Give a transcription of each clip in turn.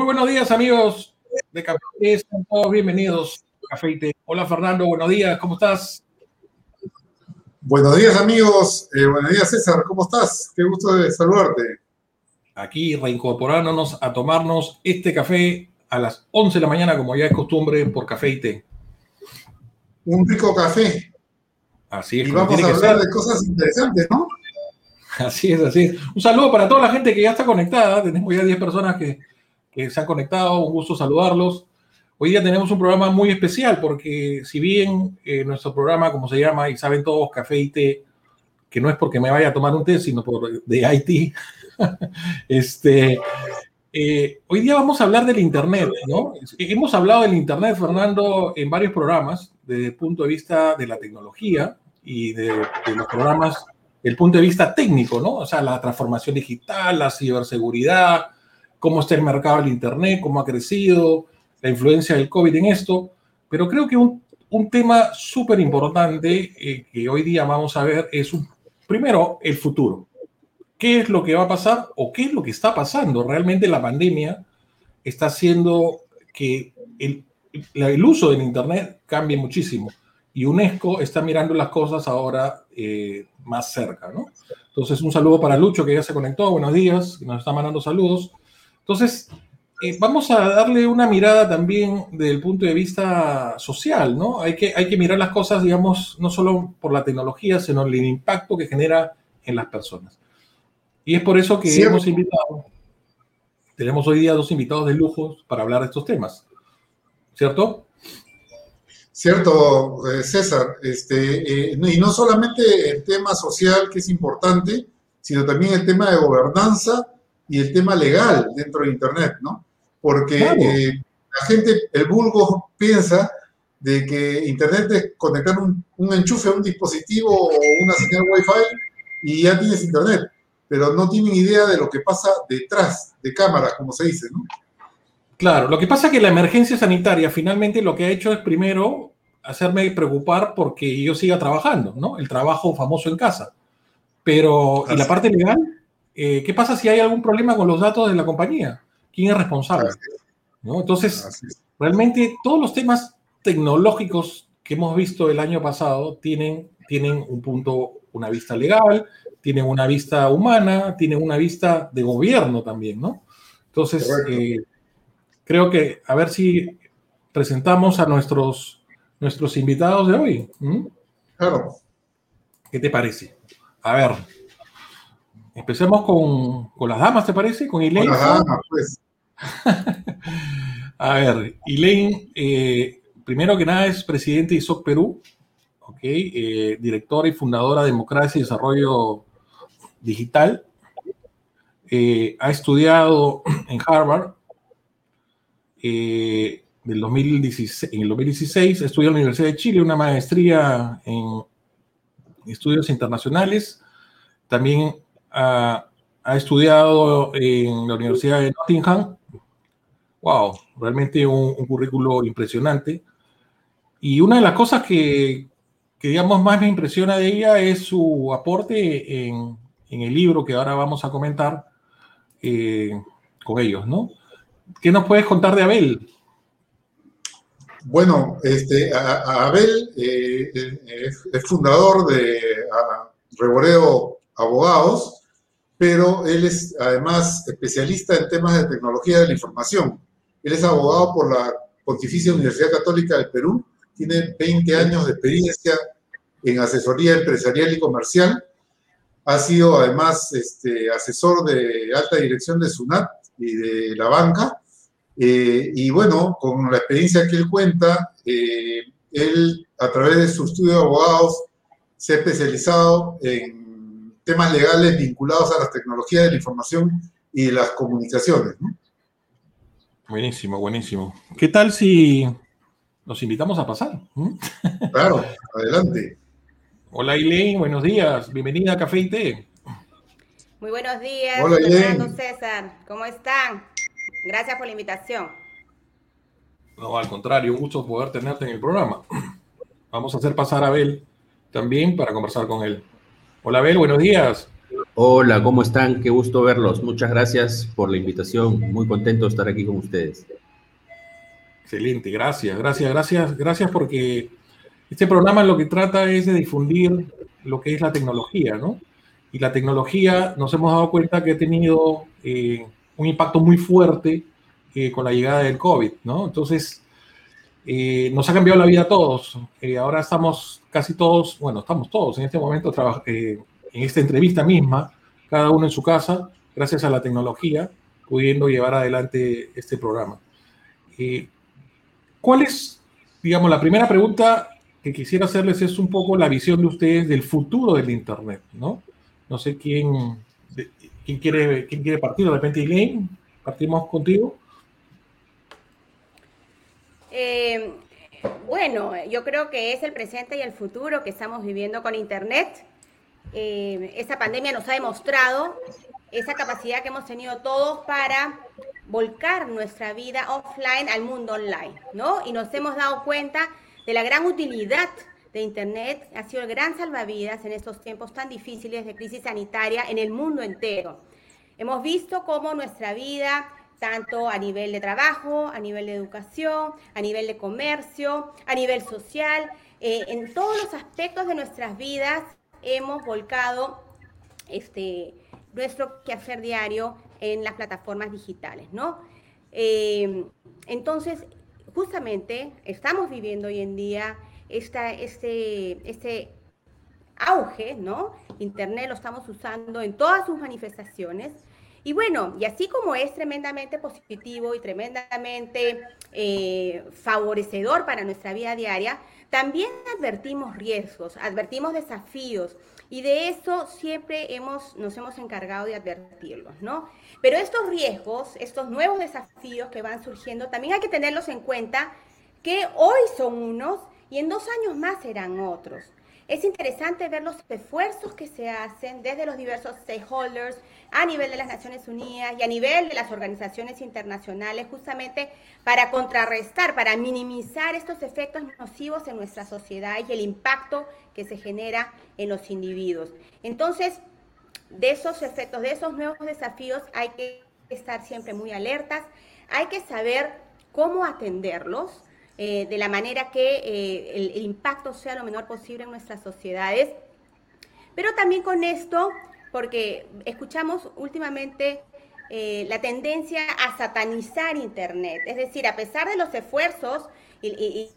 Muy buenos días, amigos de Café. Están todos bienvenidos a Té. Hola, Fernando. Buenos días. ¿Cómo estás? Buenos días, amigos. Eh, buenos días, César. ¿Cómo estás? Qué gusto de saludarte. Aquí reincorporándonos a tomarnos este café a las 11 de la mañana, como ya es costumbre, por Té. Un rico café. Así es. Y vamos a hablar de cosas interesantes, ¿no? Así es, así es. Un saludo para toda la gente que ya está conectada. Tenemos ya 10 personas que, que se han conectado. Un gusto saludarlos. Hoy día tenemos un programa muy especial porque si bien eh, nuestro programa, como se llama, y saben todos, Café y Té, que no es porque me vaya a tomar un té, sino por de Haití, este, eh, hoy día vamos a hablar del Internet, ¿no? Hemos hablado del Internet, Fernando, en varios programas, desde el punto de vista de la tecnología y de, de los programas el punto de vista técnico, ¿no? O sea, la transformación digital, la ciberseguridad, cómo está el mercado del Internet, cómo ha crecido, la influencia del COVID en esto. Pero creo que un, un tema súper importante eh, que hoy día vamos a ver es, un, primero, el futuro. ¿Qué es lo que va a pasar o qué es lo que está pasando? Realmente la pandemia está haciendo que el, el uso del Internet cambie muchísimo y UNESCO está mirando las cosas ahora eh, más cerca, ¿no? Entonces, un saludo para Lucho, que ya se conectó, buenos días, nos está mandando saludos. Entonces, eh, vamos a darle una mirada también desde el punto de vista social, ¿no? Hay que, hay que mirar las cosas, digamos, no solo por la tecnología, sino el impacto que genera en las personas. Y es por eso que Sí. hemos invitado, tenemos hoy día dos invitados de lujo para hablar de estos temas, ¿cierto? Cierto, eh, César. Este, eh, y no solamente el tema social, que es importante, sino también el tema de gobernanza y el tema legal dentro de Internet, ¿no? Porque Claro. eh, la gente, el vulgo, piensa de que Internet es conectar un, un enchufe a un dispositivo o una señal Wi-Fi y ya tienes Internet, pero no tienen idea de lo que pasa detrás de cámaras, como se dice, ¿no? Claro, lo que pasa es que la emergencia sanitaria finalmente lo que ha hecho es primero hacerme preocupar porque yo siga trabajando, ¿no? El trabajo famoso en casa. Pero, ¿y la parte legal? Eh, ¿Qué pasa si hay algún problema con los datos de la compañía? ¿Quién es responsable? ¿No? Entonces, realmente todos los temas tecnológicos que hemos visto el año pasado tienen, tienen un punto, una vista legal, tienen una vista humana, tienen una vista de gobierno también, ¿no? Entonces, eh, creo que a ver si presentamos a nuestros, nuestros invitados de hoy. Claro. ¿Qué te parece? A ver, empecemos con, con las damas, ¿te parece? Con Elaine. Ajá, pues. A ver, Elaine, eh, primero que nada es presidente de ISOC Perú, ok, eh, directora y fundadora de Democracia y Desarrollo Digital. Eh, ha estudiado en Harvard del 2016, en el 2016, estudió en la Universidad de Chile una maestría en estudios internacionales. También ha, ha estudiado en la Universidad de Nottingham wow, realmente un, un, currículo impresionante. Y una de las cosas que, que, digamos, más me impresiona de ella es su aporte en, en el libro que ahora vamos a comentar eh, con ellos, ¿no? ¿Qué nos puedes contar de Abel? Bueno, este, a, a Abel eh, es, es, fundador de Reboreo Abogados, pero él es además especialista en temas de tecnología de la información. Él es abogado por la Pontificia Universidad Católica del Perú, tiene 20 años de experiencia en asesoría empresarial y comercial. Ha sido además este, asesor de alta dirección de SUNAT y de la banca. Eh, y bueno, con la experiencia que él cuenta, eh, él a través de su estudio de abogados se ha especializado en temas legales vinculados a las tecnologías de la información y de las comunicaciones. ¿no? Buenísimo, buenísimo. ¿Qué tal si nos invitamos a pasar? ¿Mm? Claro, adelante. Hola Eileen, buenos días. Bienvenida a Café y Té. Muy buenos días, Hola, Fernando César. ¿Cómo están? Gracias por la invitación. No, al contrario, un gusto poder tenerte en el programa. Vamos a hacer pasar a Abel también para conversar con él. Hola Abel, buenos días. Hola, ¿cómo están? Qué gusto verlos. Muchas gracias por la invitación. Muy contento de estar aquí con ustedes. Excelente, gracias, gracias, gracias, gracias porque este programa lo que trata es de difundir lo que es la tecnología, ¿no? Y la tecnología nos hemos dado cuenta que ha tenido eh, un impacto muy fuerte eh, con la llegada del COVID, ¿no? Entonces, eh, nos ha cambiado la vida a todos. ahora estamos casi todos, bueno, estamos todos en este momento en esta entrevista misma, cada uno en su casa, gracias a la tecnología, pudiendo llevar adelante este programa. ¿Cuál es, digamos, la primera pregunta que quisiera hacerles es un poco la visión de ustedes del futuro del Internet, ¿no? No sé quién, quién, quiere, quién quiere partir, de repente, Elaine, partimos contigo. Eh, bueno, yo creo que es el presente y el futuro que estamos viviendo con Internet. Eh, esta pandemia nos ha demostrado esa capacidad que hemos tenido todos para volcar nuestra vida offline al mundo online, ¿no? Y nos hemos dado cuenta de la gran utilidad de Internet, ha sido el gran salvavidas en estos tiempos tan difíciles de crisis sanitaria en el mundo entero. Hemos visto cómo nuestra vida, tanto a nivel de trabajo, a nivel de educación, a nivel de comercio, a nivel social, eh, en todos los aspectos de nuestras vidas hemos volcado este, nuestro quehacer diario en las plataformas digitales, ¿no? Eh, entonces, justamente estamos viviendo hoy en día este, este auge, ¿no? Internet lo estamos usando en todas sus manifestaciones. Y bueno, y así como es tremendamente positivo y tremendamente eh, favorecedor para nuestra vida diaria, también advertimos riesgos, advertimos desafíos, y de eso siempre hemos, nos hemos encargado de advertirlos, ¿no? Pero estos riesgos, estos nuevos desafíos que van surgiendo, también hay que tenerlos en cuenta que hoy son unos y en dos años más serán otros. Es interesante ver los esfuerzos que se hacen desde los diversos stakeholders a nivel de las Naciones Unidas y a nivel de las organizaciones internacionales justamente para contrarrestar, para minimizar estos efectos nocivos en nuestra sociedad y el impacto que se genera en los individuos. Entonces, de esos efectos, de esos nuevos desafíos hay que estar siempre muy alertas, hay que saber cómo atenderlos eh, de la manera que eh, el, impacto sea lo menor posible en nuestras sociedades. Pero también con esto, porque escuchamos últimamente eh, la tendencia a satanizar Internet, es decir, a pesar de los esfuerzos y,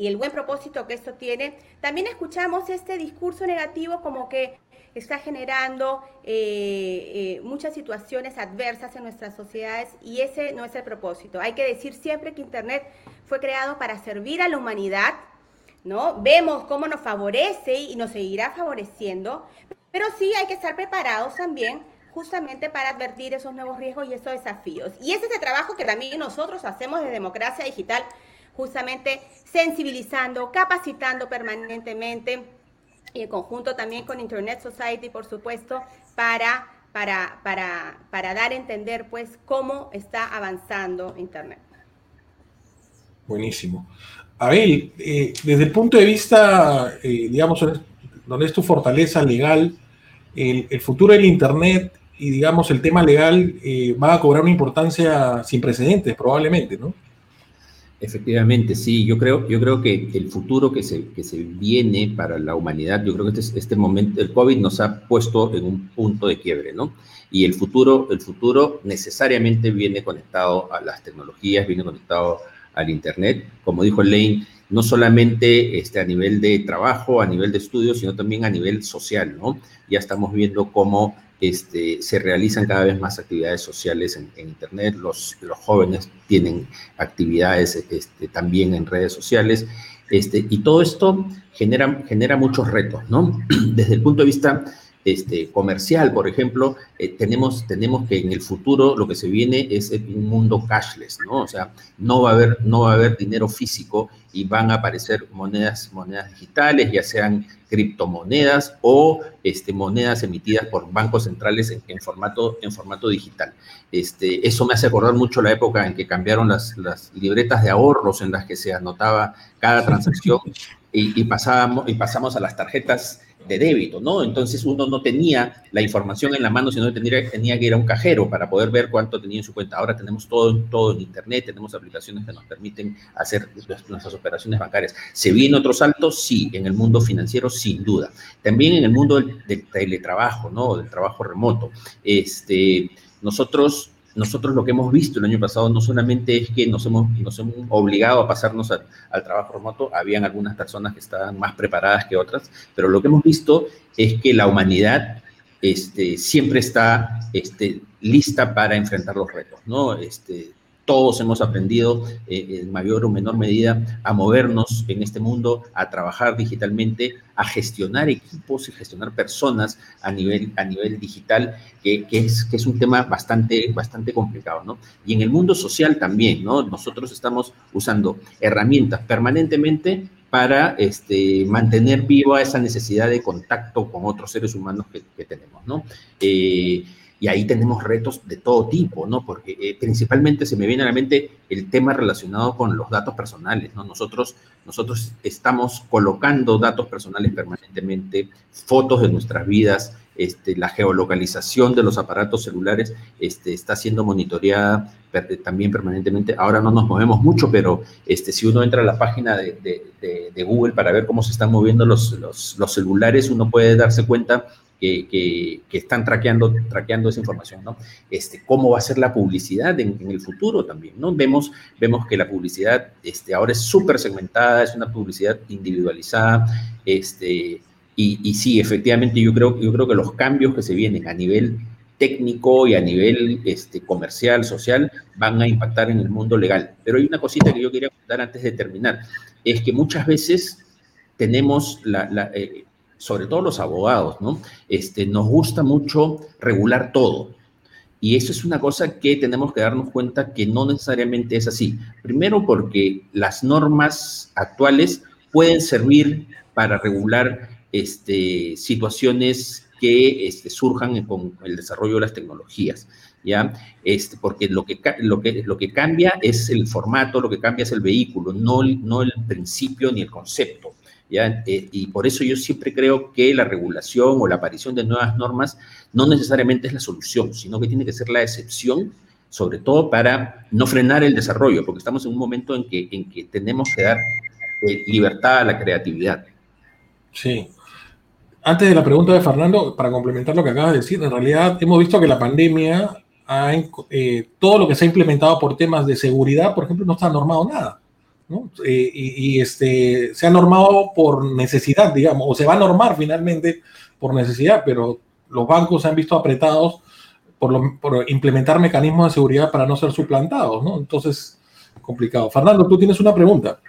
el buen propósito que esto tiene, también escuchamos este discurso negativo como que está generando eh, eh, muchas situaciones adversas en nuestras sociedades y ese no es el propósito. Hay que decir siempre que Internet fue creado para servir a la humanidad, ¿no? Vemos cómo nos favorece y nos seguirá favoreciendo, pero sí hay que estar preparados también justamente para advertir esos nuevos riesgos y esos desafíos. Y ese es el trabajo que también nosotros hacemos de Democracia Digital, justamente sensibilizando, capacitando permanentemente y en conjunto también con Internet Society, por supuesto, para, para, para, para dar a entender pues cómo está avanzando Internet. Buenísimo. Abel, eh, desde el punto de vista, eh, digamos, donde es tu fortaleza legal, el, futuro del Internet y, digamos, el tema legal eh, va a cobrar una importancia sin precedentes, probablemente, ¿no? Efectivamente, sí, yo creo, yo creo que el futuro que se, que se viene para la humanidad, yo creo que este, este momento, el COVID nos ha puesto en un punto de quiebre, ¿no? Y el futuro, el futuro necesariamente viene conectado a las tecnologías, viene conectado al Internet, como dijo Lane, no solamente este, a nivel de trabajo, a nivel de estudio, sino también a nivel social, ¿no? Ya estamos viendo cómo este, se realizan cada vez más actividades sociales en, Internet, los, los, jóvenes tienen actividades este, también en redes sociales, este, y todo esto genera, genera muchos retos, ¿no? Desde el punto de vista este, comercial, por ejemplo, eh, tenemos, tenemos que en el futuro lo que se viene es un mundo cashless, ¿no? O sea, no va a haber, no va a haber dinero físico y van a aparecer monedas, monedas digitales, ya sean criptomonedas o este, monedas emitidas por bancos centrales en, formato, en formato digital. Este, eso me hace acordar mucho la época en que cambiaron las, las libretas de ahorros en las que se anotaba cada transacción y, y, pasábamos, y pasamos a las tarjetas de débito, ¿no? Entonces uno no tenía la información en la mano, sino tenía, tenía que ir a un cajero para poder ver cuánto tenía en su cuenta. Ahora tenemos todo, todo en Internet, tenemos aplicaciones que nos permiten hacer nuestras operaciones bancarias. ¿Se viene otro salto? Sí, en el mundo financiero, sin duda. También en el mundo del, del teletrabajo, ¿no? Del trabajo remoto. Este, nosotros nosotros lo que hemos visto el año pasado no solamente es que nos hemos, nos hemos obligado a pasarnos al trabajo remoto, habían algunas personas que estaban más preparadas que otras, pero lo que hemos visto es que la humanidad este, siempre está este, lista para enfrentar los retos, ¿no? Este, todos hemos aprendido eh, en mayor o menor medida a movernos en este mundo, a trabajar digitalmente, a gestionar equipos y gestionar personas a nivel, a nivel digital, que, es, que es un tema bastante, bastante complicado, ¿no? Y en el mundo social también, ¿no? Nosotros estamos usando herramientas permanentemente para este, mantener viva esa necesidad de contacto con otros seres humanos que, tenemos, ¿no? Eh, y ahí tenemos retos de todo tipo, ¿no? Porque eh, principalmente se me viene a la mente el tema relacionado con los datos personales, ¿no? Nosotros, nosotros estamos colocando datos personales permanentemente, fotos de nuestras vidas, este, la geolocalización de los aparatos celulares este, está siendo monitoreada también permanentemente. Ahora no nos movemos mucho, pero este, si uno entra a la página de, de, Google para ver cómo se están moviendo los, los, los celulares, uno puede darse cuenta que, están traqueando, traqueando esa información, ¿no? Este, ¿Cómo va a ser la publicidad en, el futuro también, ¿no? Vemos, vemos que la publicidad este, ahora es súper segmentada, es una publicidad individualizada, este, y, sí, efectivamente, yo creo, yo creo que los cambios que se vienen a nivel técnico y a nivel este, comercial, social, van a impactar en el mundo legal. Pero hay una cosita que yo quería contar antes de terminar, es que muchas veces tenemos la, eh, sobre todo los abogados, ¿no? Este, nos gusta mucho regular todo. Y eso es una cosa que tenemos que darnos cuenta que no necesariamente es así. Primero porque las normas actuales pueden servir para regular este, situaciones que este, surjan con el desarrollo de las tecnologías. ¿Ya? Este, porque lo que, lo, que, lo que cambia es el formato, lo que cambia es el vehículo, no, no el principio ni el concepto. Eh, y por eso yo siempre creo que la regulación o la aparición de nuevas normas no necesariamente es la solución, sino que tiene que ser la excepción, sobre todo para no frenar el desarrollo, porque estamos en un momento en que, en que tenemos que dar eh, libertad a la creatividad. Sí. Antes de la pregunta de Fernando, para complementar lo que acabas de decir, en realidad hemos visto que la pandemia, ha, eh, todo lo que se ha implementado por temas de seguridad, por ejemplo, no está normado nada. Eh, y, este, se ha normado por necesidad, digamos, o se va a normar finalmente por necesidad, pero los bancos se han visto apretados por, implementar mecanismos de seguridad para no ser suplantados, ¿no? Entonces, complicado. Fernando, tú tienes una pregunta.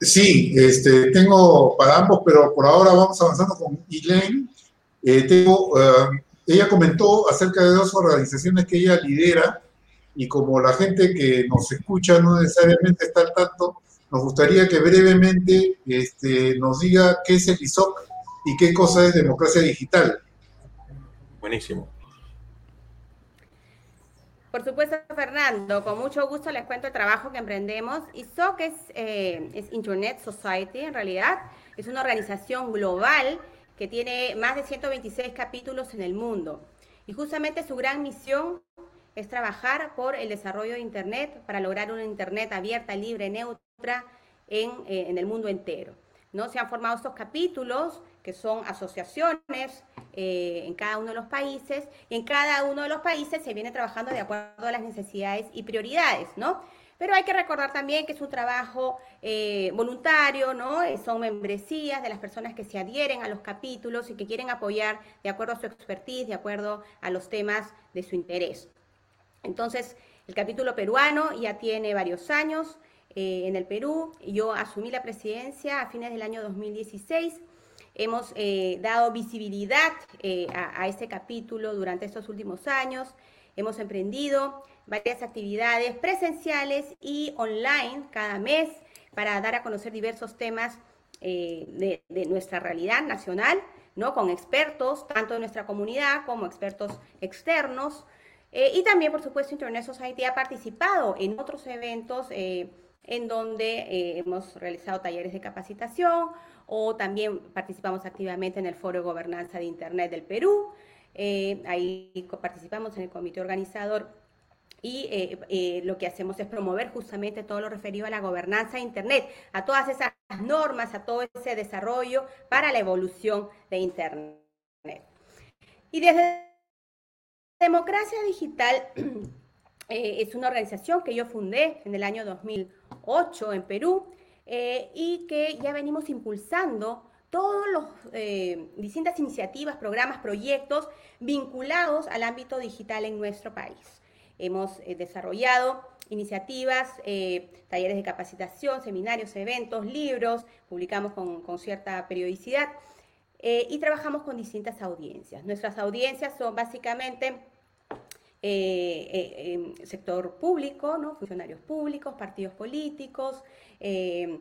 Sí, este, tengo para ambos, pero por ahora vamos avanzando con Elaine. Eh, tengo, eh, ella comentó acerca de dos organizaciones que ella lidera, y como la gente que nos escucha no necesariamente está al tanto, nos gustaría que brevemente este, nos diga qué es el ISOC y qué cosa es democracia digital. Buenísimo. Por supuesto, Fernando, con mucho gusto les cuento el trabajo que emprendemos. ISOC es, eh, es Internet Society, en realidad. Es una organización global que tiene más de 126 capítulos en el mundo. Y justamente su gran misión es trabajar por el desarrollo de Internet para lograr una Internet abierta, libre, neutra en, eh, el mundo entero. ¿no? Se han formado estos capítulos que son asociaciones eh, en cada uno de los países y en cada uno de los países se viene trabajando de acuerdo a las necesidades y prioridades, ¿no? Pero hay que recordar también que es un trabajo eh, voluntario, ¿no? son membresías de las personas que se adhieren a los capítulos y que quieren apoyar de acuerdo a su expertise, de acuerdo a los temas de su interés. Entonces, el capítulo peruano ya tiene varios años eh, en el Perú. Yo asumí la presidencia a fines del año 2016. Hemos eh, dado visibilidad eh, a, a, este capítulo durante estos últimos años. Hemos emprendido varias actividades presenciales y online cada mes para dar a conocer diversos temas de, de, nuestra realidad nacional, ¿no? con expertos, tanto de nuestra comunidad como expertos externos. Eh, y también, por supuesto, Internet Society ha participado en otros eventos eh, en donde eh, hemos realizado talleres de capacitación o también participamos activamente en el Foro de Gobernanza de Internet del Perú. Ahí participamos en el comité organizador y lo que hacemos es promover justamente todo lo referido a la gobernanza de Internet, a todas esas normas, a todo ese desarrollo para la evolución de Internet. Y desde Democracia Digital es una organización que yo fundé en el año 2008 en Perú eh, y que ya venimos impulsando todas las eh, distintas iniciativas, programas, proyectos vinculados al ámbito digital en nuestro país. Hemos eh, desarrollado iniciativas, talleres de capacitación, seminarios, eventos, libros, publicamos con cierta periodicidad y trabajamos con distintas audiencias. Nuestras audiencias son básicamente eh, eh sector público, ¿no? funcionarios públicos, partidos políticos, eh,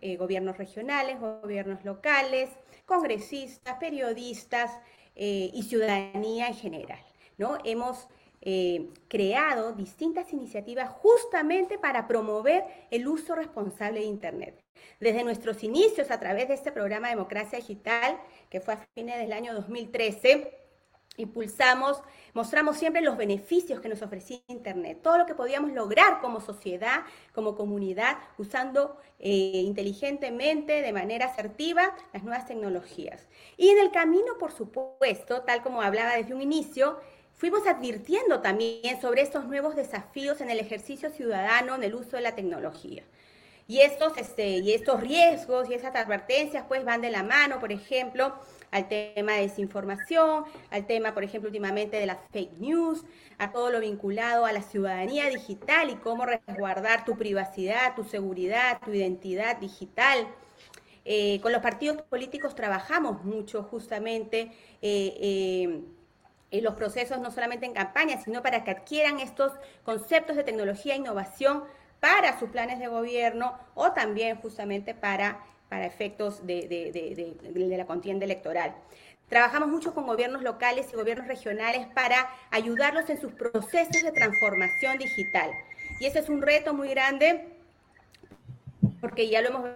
eh, gobiernos regionales, gobiernos locales, congresistas, periodistas y ciudadanía en general. ¿no? Hemos creado distintas iniciativas justamente para promover el uso responsable de Internet. Desde nuestros inicios a través de este programa Democracia Digital, que fue a fines del año 2013, impulsamos, mostramos siempre los beneficios que nos ofrecía Internet, todo lo que podíamos lograr como sociedad, como comunidad, usando eh, inteligentemente, de manera asertiva, las nuevas tecnologías. Y en el camino, por supuesto, tal como hablaba desde un inicio, fuimos advirtiendo también sobre estos nuevos desafíos en el ejercicio ciudadano, en el uso de la tecnología. Y estos, este, y estos riesgos y esas advertencias pues van de la mano, por ejemplo, al tema de desinformación, al tema, por ejemplo, últimamente de las fake news, a todo lo vinculado a la ciudadanía digital y cómo resguardar tu privacidad, tu seguridad, tu identidad digital. Eh, con los partidos políticos trabajamos mucho justamente eh, eh, en los procesos, no solamente en campaña, sino para que adquieran estos conceptos de tecnología e innovación para sus planes de gobierno o también justamente para para efectos de, la contienda electoral. Trabajamos mucho con gobiernos locales y gobiernos regionales para ayudarlos en sus procesos de transformación digital. Y ese es un reto muy grande porque ya lo hemos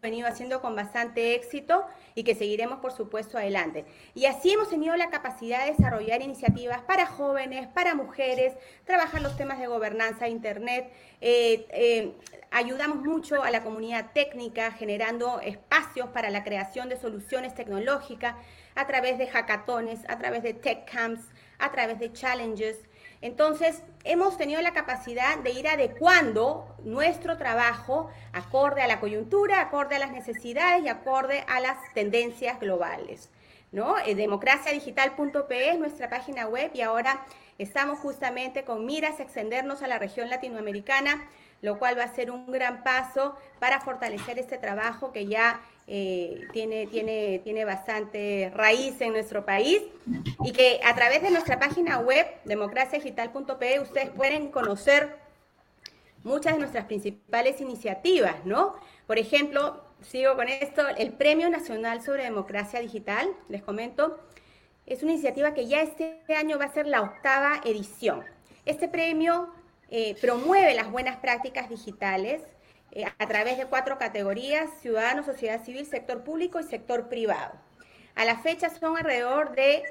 venido haciendo con bastante éxito y que seguiremos, por supuesto, adelante. Y así hemos tenido la capacidad de desarrollar iniciativas para jóvenes, para mujeres, trabajar los temas de gobernanza, Internet. Eh, eh, ayudamos mucho a la comunidad técnica generando espacios para la creación de soluciones tecnológicas a través de hackatones, a través de tech camps, a través de challenges. Entonces, hemos tenido la capacidad de ir adecuando nuestro trabajo acorde a la coyuntura, acorde a las necesidades y acorde a las tendencias globales. ¿no? Eh, democraciadigital.pe es nuestra página web y ahora estamos justamente con miras a extendernos a la región latinoamericana, lo cual va a ser un gran paso para fortalecer este trabajo que ya eh, tiene, tiene, tiene bastante raíz en nuestro país y que a través de nuestra página web, democraciadigital.pe, ustedes pueden conocer muchas de nuestras principales iniciativas, ¿no? Por ejemplo, sigo con esto, el Premio Nacional sobre Democracia Digital, les comento, es una iniciativa que ya este año va a ser la octava edición. Este premio eh, promueve las buenas prácticas digitales, eh, a través de cuatro categorías, ciudadanos, sociedad civil, sector público y sector privado. A la fecha son alrededor de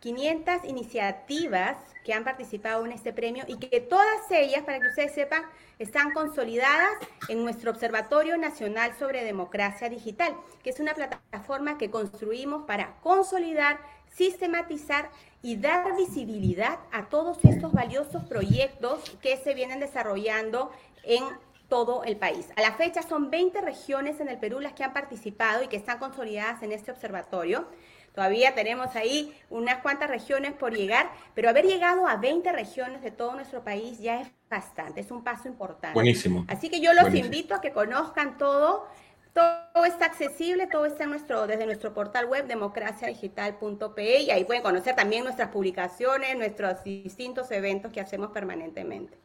500 iniciativas que han participado en este premio y que todas ellas, para que ustedes sepan, están consolidadas en nuestro Observatorio Nacional sobre Democracia Digital, que es una plataforma que construimos para consolidar, sistematizar y dar visibilidad a todos estos valiosos proyectos que se vienen desarrollando en todo el país. A la fecha son 20 regiones en el Perú las que han participado y que están consolidadas en este observatorio. Todavía tenemos ahí unas cuantas regiones por llegar, pero haber llegado a 20 regiones de todo nuestro país ya es bastante, es un paso importante. Buenísimo. Así que yo los invito a que conozcan todo. Todo está accesible, todo está en nuestro, desde nuestro portal web democraciadigital.pe y ahí pueden conocer también nuestras publicaciones, nuestros distintos eventos que hacemos permanentemente.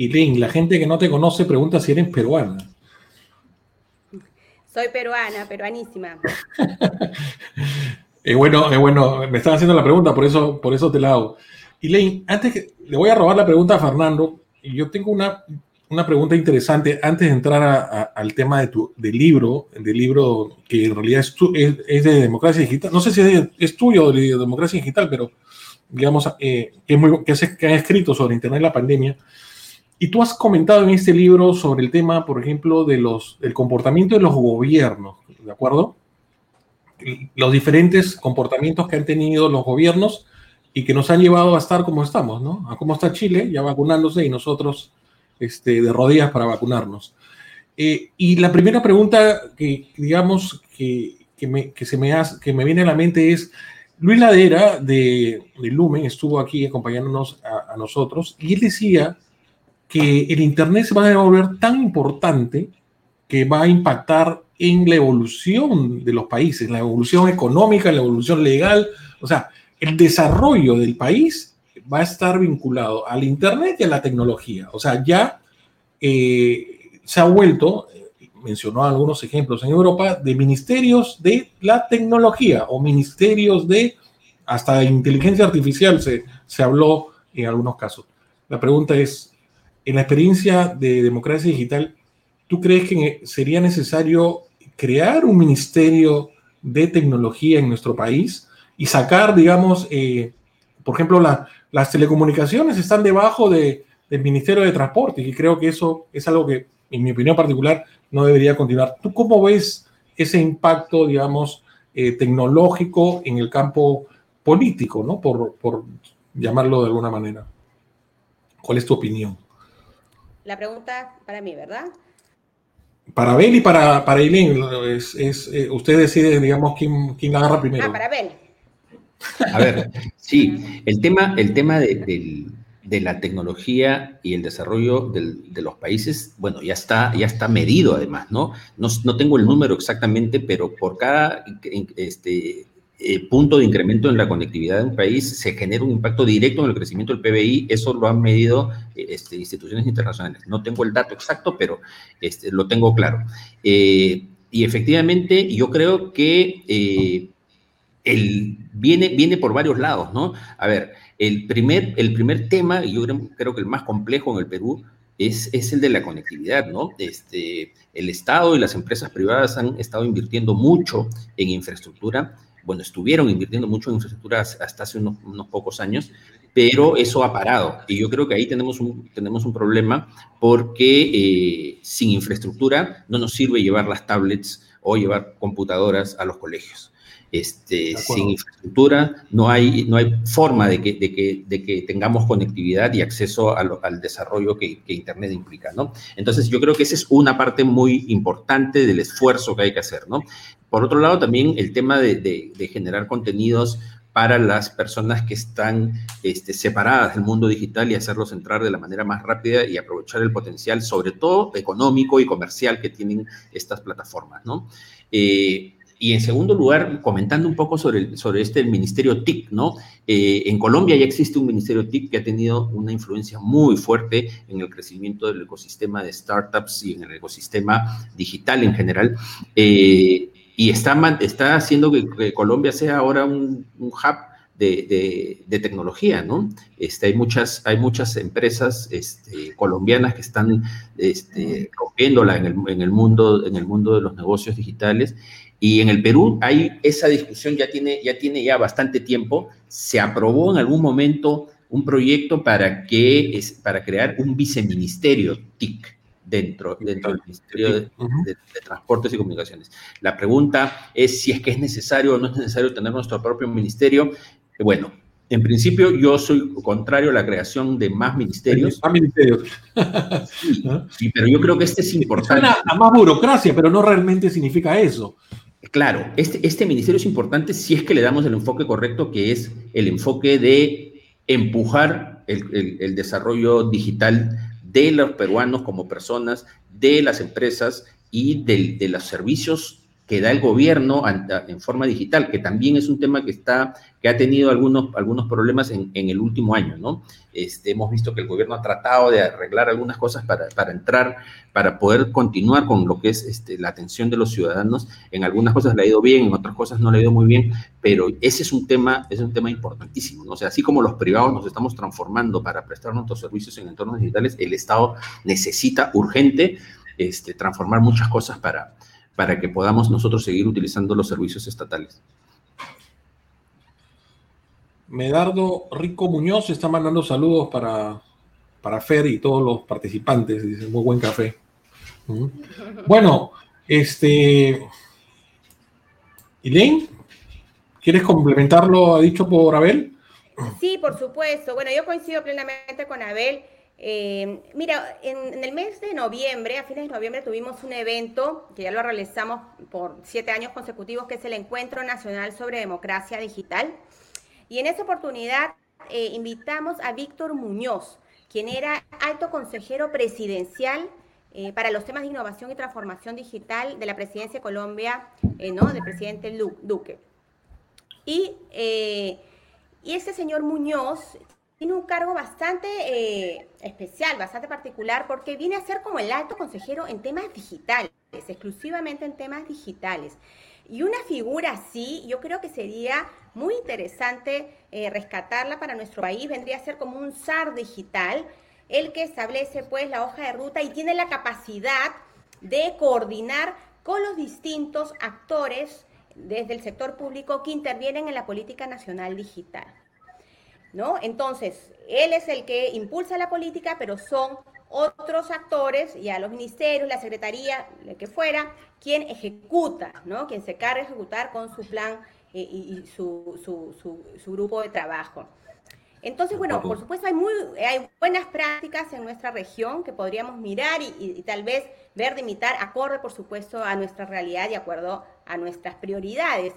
Y Link, la gente que no te conoce pregunta si eres peruana. Soy peruana, peruanísima. es bueno, es bueno, me están haciendo la pregunta, por eso, por eso te la hago. Y Lane, antes que le voy a robar la pregunta a Fernando, yo tengo una, una pregunta interesante antes de entrar al tema de tu, del libro, del libro que en realidad es, de democracia digital. No sé si es, tuyo de democracia digital, pero digamos eh, que, es muy, que, que ha escrito sobre Internet y la pandemia. Y tú has comentado en este libro sobre el tema, por ejemplo, de los, del comportamiento de los gobiernos, ¿de acuerdo? Los diferentes comportamientos que han tenido los gobiernos y que nos han llevado a estar como estamos, ¿no? A cómo está Chile, ya vacunándose y nosotros este, de rodillas para vacunarnos. Eh, y la primera pregunta que, digamos, que, que, me, que, se me hace, que me viene a la mente es, Luis Ladera de, de Lumen estuvo aquí acompañándonos a, a, nosotros y él decía que el Internet se va a volver tan importante que va a impactar en la evolución de los países, la evolución económica, la evolución legal, o sea, el desarrollo del país va a estar vinculado al Internet y a la tecnología. O sea, ya eh, se ha vuelto, mencionó algunos ejemplos en Europa, de ministerios de la tecnología o ministerios de hasta inteligencia artificial se, se habló en algunos casos. La pregunta es, en la experiencia de democracia digital, ¿tú crees que sería necesario crear un ministerio de tecnología en nuestro país y sacar, digamos, eh, por ejemplo, la, las telecomunicaciones están debajo de, del Ministerio de Transporte y creo que eso es algo que, en mi opinión particular, no debería continuar. ¿Tú cómo ves ese impacto, digamos, eh, tecnológico en el campo político, ¿no? Por, por, llamarlo de alguna manera. ¿Cuál es tu opinión? La pregunta para mí, ¿verdad? Para Bel y para, para Eileen, es, es eh, usted decide, digamos, quién, quién la agarra primero. Ah, para Bel. A ver, sí, el tema, el tema de, la tecnología y el desarrollo de los países, bueno, ya está, ya está medido además, ¿no? ¿no? tengo el número exactamente, pero por cada este, eh, punto de incremento en la conectividad de un país se genera un impacto directo en el crecimiento del PBI, eso lo han medido este, instituciones internacionales. No tengo el dato exacto, pero este, lo tengo claro. Eh, y efectivamente, yo creo que eh, el, viene, viene por varios lados, ¿no? A ver, el primer, el primer tema, y yo creo, que el más complejo en el Perú, es, es, el de la conectividad, ¿no? Este, el Estado y las empresas privadas han estado invirtiendo mucho en infraestructura, bueno, estuvieron invirtiendo mucho en infraestructura hasta hace unos, unos, pocos años, pero eso ha parado. Y yo creo que ahí tenemos un, tenemos un problema porque eh, sin infraestructura no nos sirve llevar las tablets o llevar computadoras a los colegios. Este, sin infraestructura no hay, no hay forma de que, de, que, de que tengamos conectividad y acceso al desarrollo que, que, Internet implica, ¿no? Entonces yo creo que esa es una parte muy importante del esfuerzo que hay que hacer, ¿no? Por otro lado, también el tema de, de generar contenidos para las personas que están este, separadas del mundo digital y hacerlos entrar de la manera más rápida y aprovechar el potencial, sobre todo económico y comercial que tienen estas plataformas, ¿no? Eh, y en segundo lugar, comentando un poco sobre, sobre este ministerio TIC, ¿no? Eh, en Colombia ya existe un ministerio TIC que ha tenido una influencia muy fuerte en el crecimiento del ecosistema de startups y en el ecosistema digital en general. Eh, y está, está haciendo que, Colombia sea ahora un, hub de, tecnología, ¿no? Este, hay, muchas, hay muchas empresas este, colombianas que están este, rompiéndola el, en, el mundo, en el mundo de los negocios digitales y en el Perú hay esa discusión, ya tiene, ya tiene ya bastante tiempo. Se aprobó en algún momento un proyecto para, que, es, para crear un viceministerio TIC dentro, dentro del Ministerio de, de, Transportes y Comunicaciones. La pregunta es si es que es necesario o no es necesario tener nuestro propio ministerio. Bueno, en principio yo soy contrario a la creación de más ministerios. Más ministerios. Sí, sí, pero yo creo que este es importante. Suena a más burocracia, pero no realmente significa eso. Claro, este, este ministerio es importante si es que le damos el enfoque correcto, que es el enfoque de empujar el, desarrollo digital de los peruanos como personas, de las empresas y de los servicios que da el gobierno en forma digital, que también es un tema que está, que ha tenido algunos, algunos problemas en, el último año, ¿no? Este, hemos visto que el gobierno ha tratado de arreglar algunas cosas para, para entrar, para poder continuar con lo que es este, la atención de los ciudadanos. En algunas cosas le ha ido bien, en otras cosas no le ha ido muy bien, pero ese es un tema, es un tema importantísimo, ¿no? O así como los privados nos estamos transformando para prestar nuestros servicios en entornos digitales, el Estado necesita urgente este, transformar muchas cosas para, para que podamos nosotros seguir utilizando los servicios estatales. Medardo Rico Muñoz está mandando saludos para, para Fer y todos los participantes. Dice, muy buen café. Bueno, este. Elaine, ¿quieres complementar lo dicho por Abel? Sí, por supuesto. Bueno, yo coincido plenamente con Abel. Eh, mira, en, el mes de noviembre, a fines de noviembre, tuvimos un evento que ya lo realizamos por siete años consecutivos, que es el Encuentro Nacional sobre Democracia Digital. Y en esa oportunidad eh, invitamos a Víctor Muñoz, quien era alto consejero presidencial eh, para los temas de innovación y transformación digital de la presidencia de Colombia. Del presidente Duque. Y, y ese señor Muñoz tiene un cargo bastante eh, especial, bastante particular, porque viene a ser como el alto consejero en temas digitales, exclusivamente en temas digitales. Y una figura así, yo creo que sería muy interesante eh, rescatarla para nuestro país, vendría a ser como un SAR digital, el que establece pues la hoja de ruta y tiene la capacidad de coordinar con los distintos actores desde el sector público que intervienen en la política nacional digital. ¿No? Entonces, él es el que impulsa la política, pero son otros actores, ya los ministerios, la secretaría, lo que fuera, quien ejecuta, ¿no? Quien se carga de ejecutar con su plan eh, y, su, grupo de trabajo. Entonces, bueno, por supuesto hay, muy, hay buenas prácticas en nuestra región que podríamos mirar y, y, tal vez ver de imitar acorde, por supuesto, a nuestra realidad y acuerdo a nuestras prioridades.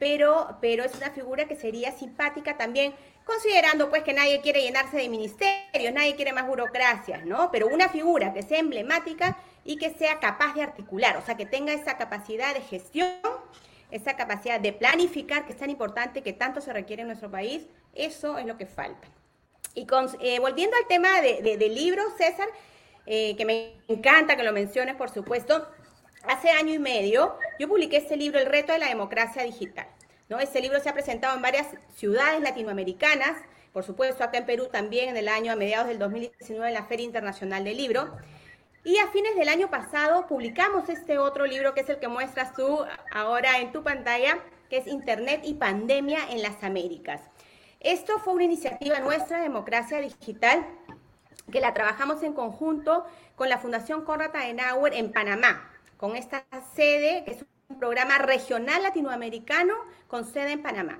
Pero, pero es una figura que sería simpática también considerando pues que nadie quiere llenarse de ministerios, nadie quiere más burocracias, ¿no? Pero una figura que sea emblemática y que sea capaz de articular, o sea, que tenga esa capacidad de gestión, esa capacidad de planificar, que es tan importante, que tanto se requiere en nuestro país, eso es lo que falta. Y eh, volviendo al tema de, del libro, César, eh, que me encanta que lo menciones, por supuesto, hace año y medio yo publiqué este libro, El reto de la democracia digital. ¿No? Este libro se ha presentado en varias ciudades latinoamericanas, por supuesto acá en Perú también en el año a mediados del 2019 en la Feria Internacional del Libro. Y a fines del año pasado publicamos este otro libro que es el que muestras tú ahora en tu pantalla, que es Internet y Pandemia en las Américas. Esto fue una iniciativa nuestra, Democracia Digital, que la trabajamos en conjunto con la Fundación Konrad Adenauer en Panamá, con esta sede, que es programa regional latinoamericano con sede en Panamá.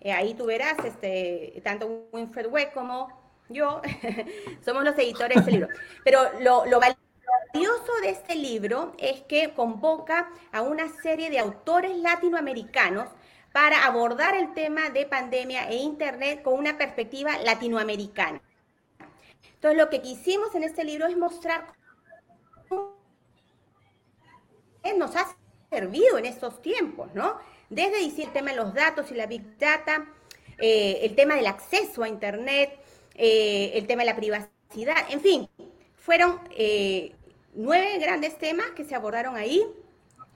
Eh, ahí tú verás, este, tanto Winfred Weck como yo somos los editores de este libro. Pero lo, lo valioso de este libro es que convoca a una serie de autores latinoamericanos para abordar el tema de pandemia e Internet con una perspectiva latinoamericana. Entonces, lo que quisimos en este libro es mostrar cómo nos ha servido en estos tiempos, ¿no? Desde decir el tema de los datos y la Big Data, eh, el tema del acceso a Internet, eh, el tema de la privacidad, en fin, fueron eh, nueve grandes temas que se abordaron ahí.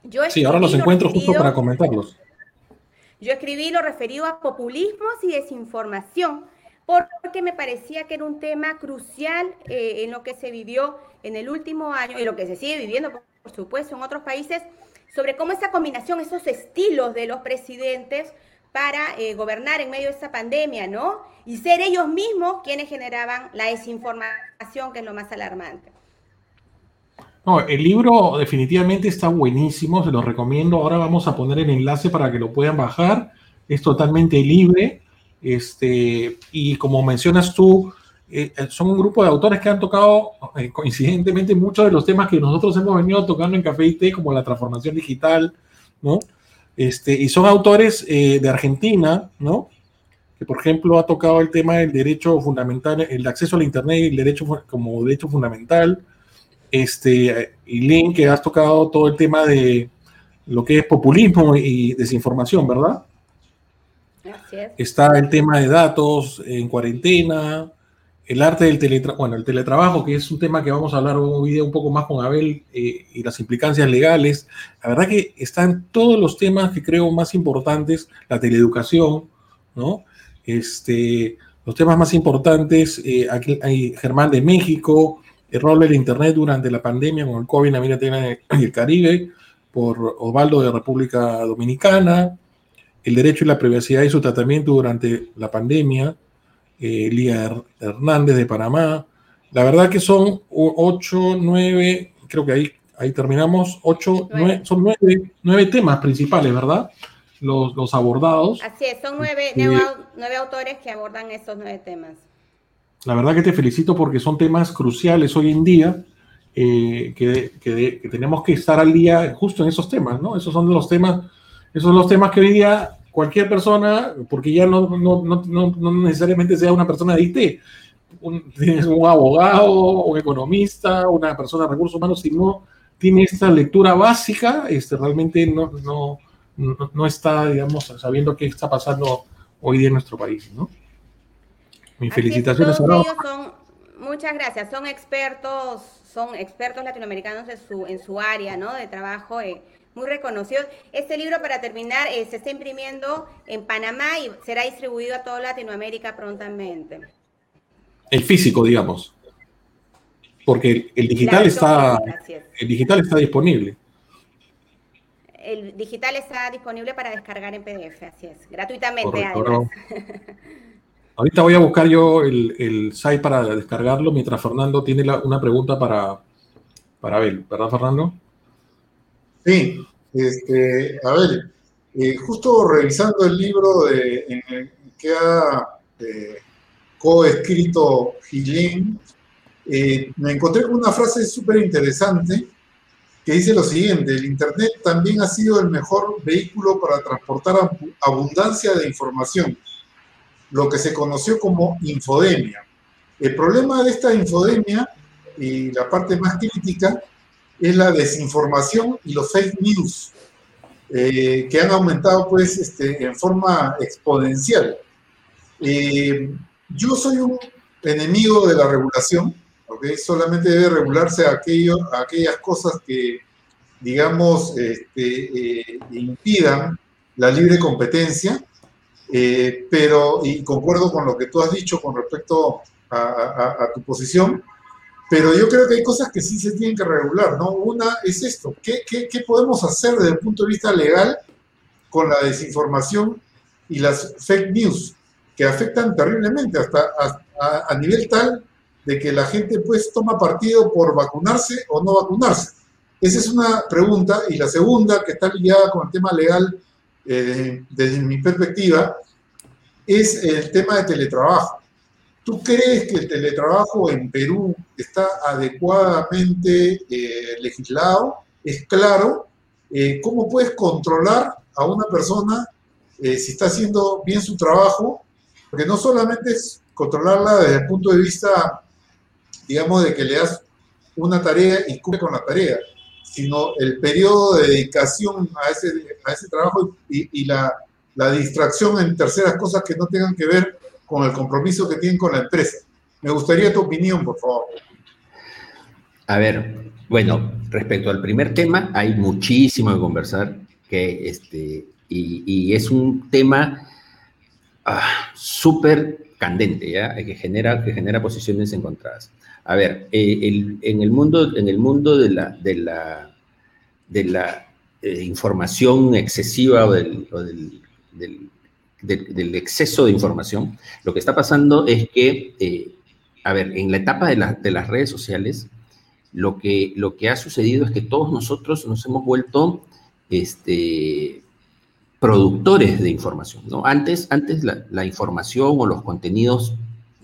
Yo sí, ahora los encuentro justo para comentarlos. Yo escribí lo referido a populismos y desinformación, porque me parecía que era un tema crucial en lo que se vivió en el último año y lo que se sigue viviendo, por supuesto, en otros países sobre cómo esa combinación, esos estilos de los presidentes para eh, gobernar en medio de esta pandemia, ¿no? Y ser ellos mismos quienes generaban la desinformación, que es lo más alarmante. No, el libro definitivamente está buenísimo, se lo recomiendo. Ahora vamos a poner el enlace para que lo puedan bajar. Es totalmente libre. Este, y como mencionas tú, eh, eh, son un grupo de autores que han tocado eh, coincidentemente muchos de los temas que nosotros hemos venido tocando en Café Té, como la transformación digital, ¿no? Este, y son autores de Argentina, ¿no? Que por ejemplo ha tocado el tema del derecho fundamental, el acceso al Internet y el derecho como derecho fundamental. Este, y Link, que has tocado todo el tema de, lo que es populismo y desinformación, ¿verdad? Así es. Está el tema de datos en cuarentena, el arte del teletrabajo, bueno, el teletrabajo, que es un tema que vamos a hablar hoy día un poco más con Abel eh, y las implicancias legales. La verdad que están todos los temas que creo más importantes, la teleeducación, ¿no? Este, los temas más importantes, eh, aquí hay Germán de México, el rol del Internet durante la pandemia con el COVID en América y el Caribe, por Osvaldo de República Dominicana, el derecho y la privacidad y su tratamiento durante la pandemia, eh, Lía Hernández de Panamá. La verdad que son ocho, nueve, creo que ahí, ahí terminamos, ocho, nueve, son nueve, nueve temas principales, ¿verdad? Los, los abordados. Así es, son nueve, nueve, nueve autores que abordan estos nueve temas. La verdad que te felicito porque son temas cruciales hoy en día, eh, que, que, que, tenemos que estar al día justo en esos temas, ¿no? Esos son los temas, esos son los temas que hoy día cualquier persona, porque ya no, no, no, no necesariamente sea una persona de IT, un, tienes un abogado, un economista, una persona de recursos humanos, si no tiene esta lectura básica, este, realmente no, no, no, está, digamos, sabiendo qué está pasando hoy día en nuestro país, ¿no? Mis felicitaciones. Todos ellos son, muchas gracias, son expertos, son expertos latinoamericanos en su, en su área, ¿no? De trabajo. Eh, muy reconocido. Este libro, para terminar, eh, se está imprimiendo en Panamá y será distribuido a toda Latinoamérica prontamente. El físico, digamos. Porque el, digital está el digital está disponible. El digital está disponible para descargar en PDF, así es, gratuitamente además. Ahorita voy a buscar yo el, site para descargarlo mientras Fernando tiene una pregunta para, para Abel, ¿verdad, Fernando? Sí, este, a ver, eh, justo revisando el libro en el que ha eh, coescrito Gilín, eh, me encontré con una frase súper interesante que dice lo siguiente, el Internet también ha sido el mejor vehículo para transportar abundancia de información, lo que se conoció como infodemia. El problema de esta infodemia y la parte más crítica es la desinformación y los fake news, eh, que han aumentado pues este, en forma exponencial. Eh, yo soy un enemigo de la regulación, ¿okay? solamente debe regularse aquello, aquellas cosas que, digamos, este, eh, impidan la libre competencia, pero, y concuerdo con lo que tú has dicho con respecto a tu posición, pero yo creo que hay cosas que sí se tienen que regular, ¿no? Una es esto, ¿qué, podemos hacer desde el punto de vista legal con la desinformación y las fake news, que afectan terriblemente, hasta a, a, nivel tal de que la gente pues toma partido por vacunarse o no vacunarse. Esa es una pregunta. Y la segunda, que está ligada con el tema legal eh, desde mi perspectiva, es el tema de teletrabajo. ¿Tú crees que el teletrabajo en Perú está adecuadamente eh, legislado? ¿Es claro? Eh, ¿Cómo puedes controlar a una persona eh, si está haciendo bien su trabajo? Porque no solamente es controlarla desde el punto de vista, digamos, de que le das una tarea y cumple con la tarea, sino el periodo de dedicación a ese, a ese trabajo y, la, la distracción en terceras cosas que no tengan que ver con el compromiso que tienen con la empresa. Me gustaría tu opinión, por favor. A ver, bueno, respecto al primer tema, hay muchísimo que conversar, que este, y, es un tema ah, súper candente, ¿ya? Que genera, que genera posiciones encontradas. A ver, eh, en, el mundo, en el mundo de la, de la, de la eh, información excesiva o del, del del exceso de información, lo que está pasando es que, eh, a ver, en la etapa de, las redes sociales, lo que, lo que ha sucedido es que todos nosotros nos hemos vuelto este, productores de información. Antes, antes la, información o los contenidos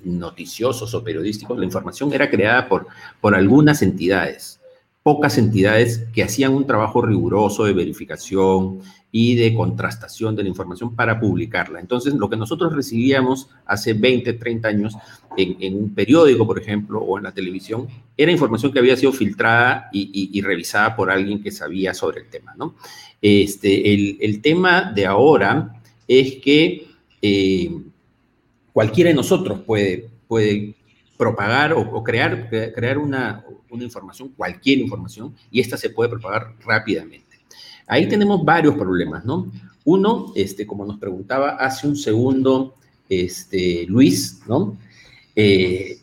noticiosos o periodísticos, la información era creada por, por algunas entidades pocas entidades que hacían un trabajo riguroso de verificación y de contrastación de la información para publicarla. Entonces, lo que nosotros recibíamos hace 20, 30 años en, un periódico, por ejemplo, o en la televisión, era información que había sido filtrada y, revisada por alguien que sabía sobre el tema. ¿no? Este, el, tema de ahora es que eh, cualquiera de nosotros puede, puede propagar o, crear, crear una, una información, cualquier información, y esta se puede propagar rápidamente. Ahí tenemos varios problemas, ¿no? Uno, este, como nos preguntaba hace un segundo este, Luis, ¿no? Eh,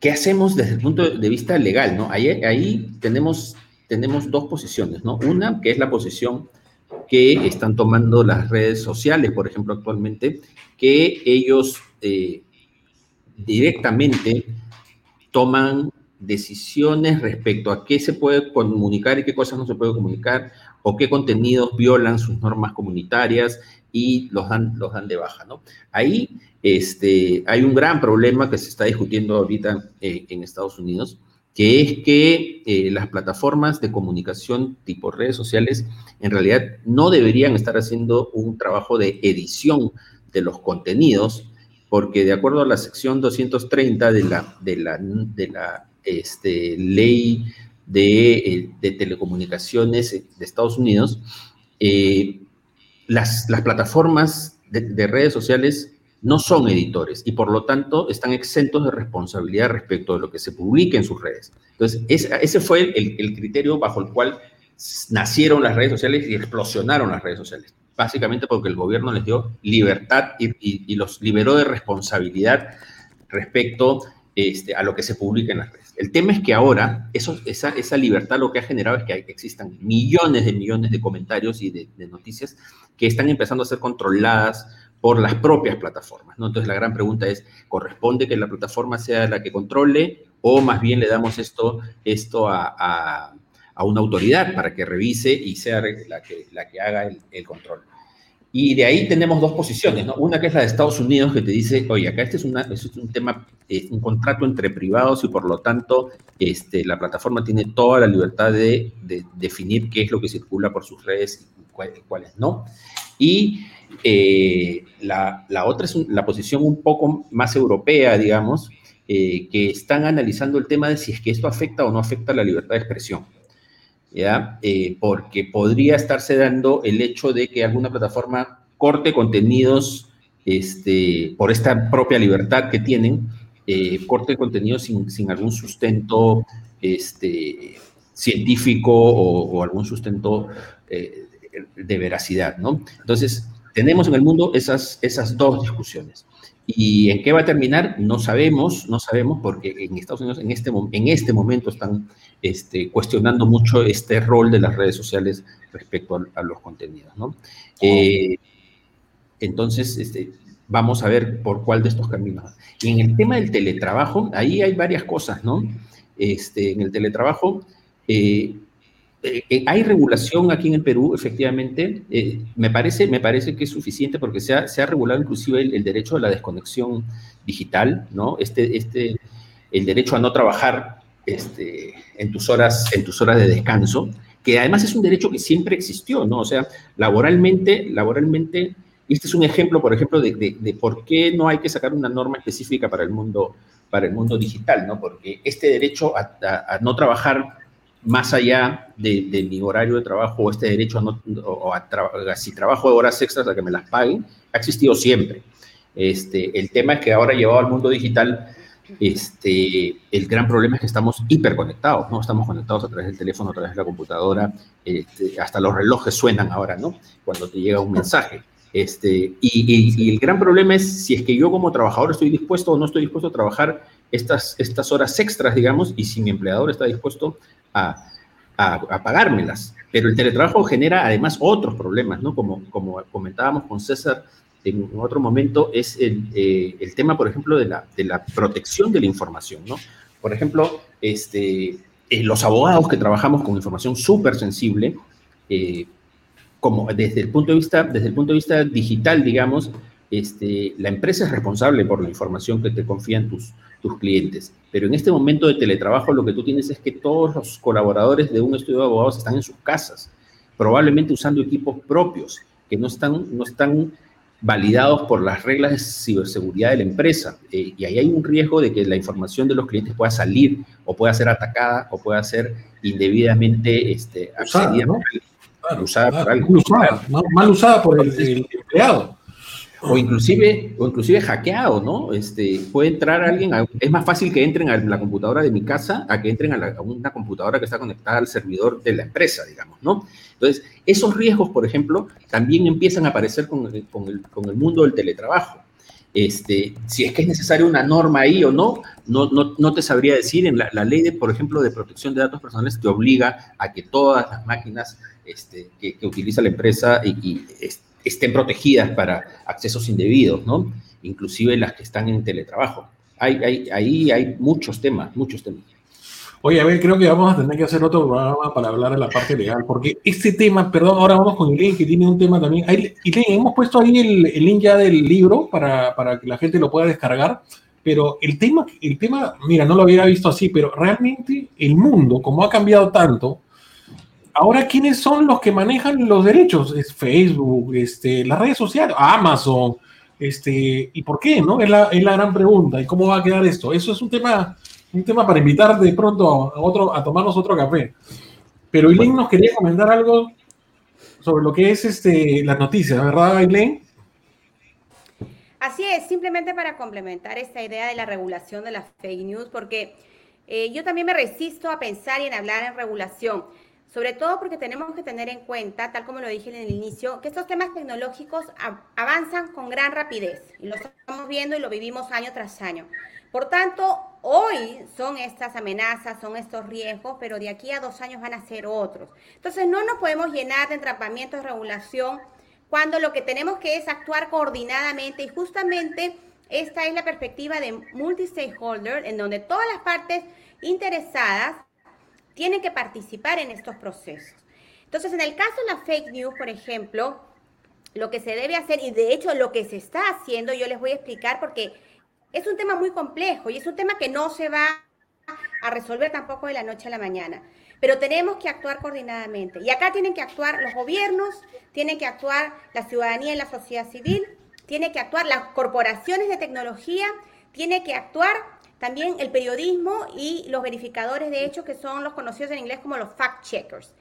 ¿Qué hacemos desde el punto de vista legal, ¿no? Ahí, ahí tenemos, tenemos dos posiciones, ¿no? Una, que es la posición que están tomando las redes sociales, por ejemplo, actualmente, que ellos eh, directamente toman decisiones respecto a qué se puede comunicar y qué cosas no se puede comunicar, o qué contenidos violan sus normas comunitarias y los dan, los dan de baja, ¿no? Ahí este, hay un gran problema que se está discutiendo ahorita eh, en Estados Unidos, que es que eh, las plataformas de comunicación tipo redes sociales en realidad no deberían estar haciendo un trabajo de edición de los contenidos, porque de acuerdo a la sección 230 de la, de la, de la este, ley eh, de, telecomunicaciones de Estados Unidos, eh, las, plataformas de, redes sociales no son editores y por lo tanto están exentos de responsabilidad respecto de lo que se publique en sus redes. Entonces, ese fue el, criterio bajo el cual nacieron las redes sociales y explosionaron las redes sociales. Básicamente porque el gobierno les dio libertad y, los liberó de responsabilidad respecto este, a lo que se publica en las redes. El tema es que ahora esa, libertad lo que ha generado es que existan millones de millones de comentarios y de, noticias que están empezando a ser controladas por las propias plataformas. ¿no? Entonces la gran pregunta es, ¿corresponde que la plataforma sea la que controle o más bien le damos esto, a, una autoridad para que revise y sea la que, haga el control? Y de ahí tenemos dos posiciones, ¿no? Una que es la de Estados Unidos, que te dice, oye, acá este es, una, es un tema, es un contrato entre privados y por lo tanto este, la plataforma tiene toda la libertad de, definir qué es lo que circula por sus redes y cuáles no. Y eh, la, la, otra es la posición un poco más europea, digamos, eh, que están analizando el tema de si es que esto afecta o no afecta la libertad de expresión. Eh, porque podría estarse dando el hecho de que alguna plataforma corte contenidos este, por esta propia libertad que tienen, eh, corte contenidos sin, sin, algún sustento este, científico o, algún sustento eh, de veracidad, ¿no? Entonces, tenemos en el mundo esas, esas dos discusiones. ¿Y en qué va a terminar? No sabemos, no sabemos, porque en Estados Unidos en este, en este momento están este, cuestionando mucho este rol de las redes sociales respecto a, los contenidos, ¿no? Eh, entonces, este, vamos a ver por cuál de estos caminos. Y en el tema del teletrabajo, ahí hay varias cosas, ¿no? Este, en el teletrabajo, eh, eh, hay regulación aquí en el Perú, efectivamente. Eh, me, parece, me parece que es suficiente porque se ha, se ha regulado inclusive el, derecho a la desconexión digital, ¿no? Este, este, el derecho a no trabajar este, en, tus horas, en tus horas de descanso, que además es un derecho que siempre existió, ¿no? O sea, laboralmente, laboralmente, este es un ejemplo, por ejemplo, de, de, por qué no hay que sacar una norma específica para el mundo, para el mundo digital, ¿no? Porque este derecho a, no trabajar más allá de, mi horario de trabajo o este derecho a, no, o a si trabajo de horas extras a que me las paguen, ha existido siempre. Este, el tema es que ahora llevado al mundo digital, este, el gran problema es que estamos hiperconectados, ¿no? Estamos conectados a través del teléfono, a través de la computadora, este, hasta los relojes suenan ahora, ¿no? Cuando te llega un mensaje. Este, y, el gran problema es si es que yo como trabajador estoy dispuesto o no estoy dispuesto a trabajar estas, estas horas extras, digamos, y si mi empleador está dispuesto a, a, pagármelas. Pero el teletrabajo genera además otros problemas, ¿no? Como, como comentábamos con César en otro momento, es el, eh, el tema, por ejemplo, de la, de la, protección de la información, ¿no? Por ejemplo, este, eh, los abogados que trabajamos con información súper sensible, eh, como desde el punto de vista, desde el punto de vista digital, digamos, este, la empresa es responsable por la información que te confían tus, tus clientes. Pero en este momento de teletrabajo lo que tú tienes es que todos los colaboradores de un estudio de abogados están en sus casas, probablemente usando equipos propios que no están, no están validados por las reglas de ciberseguridad de la empresa. Eh, y ahí hay un riesgo de que la información de los clientes pueda salir o pueda ser atacada o pueda ser indebidamente este, usada, usada, mal usada por el empleado o inclusive, o inclusive hackeado, ¿no? Este, puede entrar alguien, es más fácil que entren a la computadora de mi casa a que entren a, una computadora que está conectada al servidor de la empresa, digamos, ¿no? Entonces, esos riesgos, por ejemplo, también empiezan a aparecer con, con, el, con el, mundo del teletrabajo. Este, si es que es necesaria una norma ahí o no, no, no, no te sabría decir. En la, la, ley, de, por ejemplo, de protección de datos personales te obliga a que todas las máquinas este, que, que, utiliza la empresa y, y este, estén protegidas para accesos indebidos, ¿no? Inclusive las que están en teletrabajo. Hay, hay, ahí hay muchos temas, muchos temas. Oye, a ver, creo que vamos a tener que hacer otro programa para hablar de la parte legal, porque este tema, perdón, ahora vamos con Elaine, que tiene un tema también. Elaine, hemos puesto ahí el, el, link ya del libro para, para, que la gente lo pueda descargar, pero el tema, el tema, mira, no lo había visto así, pero realmente el mundo, como ha cambiado tanto, ahora, ¿quiénes son los que manejan los derechos? Es Facebook, este, las redes sociales, Amazon, este, ¿y por qué? ¿no? Es la, es la gran pregunta. ¿Y cómo va a quedar esto? Eso es un tema, un tema para invitar de pronto a, otro, a tomarnos otro café. Pero Eileen nos quería comentar algo sobre lo que es este, las noticias, ¿verdad, Eileen? Así es, simplemente para complementar esta idea de la regulación de las fake news, porque eh, yo también me resisto a pensar y en hablar en regulación sobre todo porque tenemos que tener en cuenta, tal como lo dije en el inicio, que estos temas tecnológicos avanzan con gran rapidez y lo estamos viendo y lo vivimos año tras año. Por tanto, hoy son estas amenazas, son estos riesgos, pero de aquí a dos años van a ser otros. Entonces, no nos podemos llenar de entrapamientos de regulación cuando lo que tenemos que es actuar coordinadamente y justamente esta es la perspectiva de multi-stakeholder, en donde todas las partes interesadas tienen que participar en estos procesos. Entonces, en el caso de la fake news, por ejemplo, lo que se debe hacer, y de hecho lo que se está haciendo, yo les voy a explicar porque es un tema muy complejo y es un tema que no se va a resolver tampoco de la noche a la mañana. Pero tenemos que actuar coordinadamente. Y acá tienen que actuar los gobiernos, tienen que actuar la ciudadanía y la sociedad civil, tiene que actuar las corporaciones de tecnología, tiene que actuar también el periodismo y los verificadores de hechos, que son los conocidos en inglés como los fact-checkers.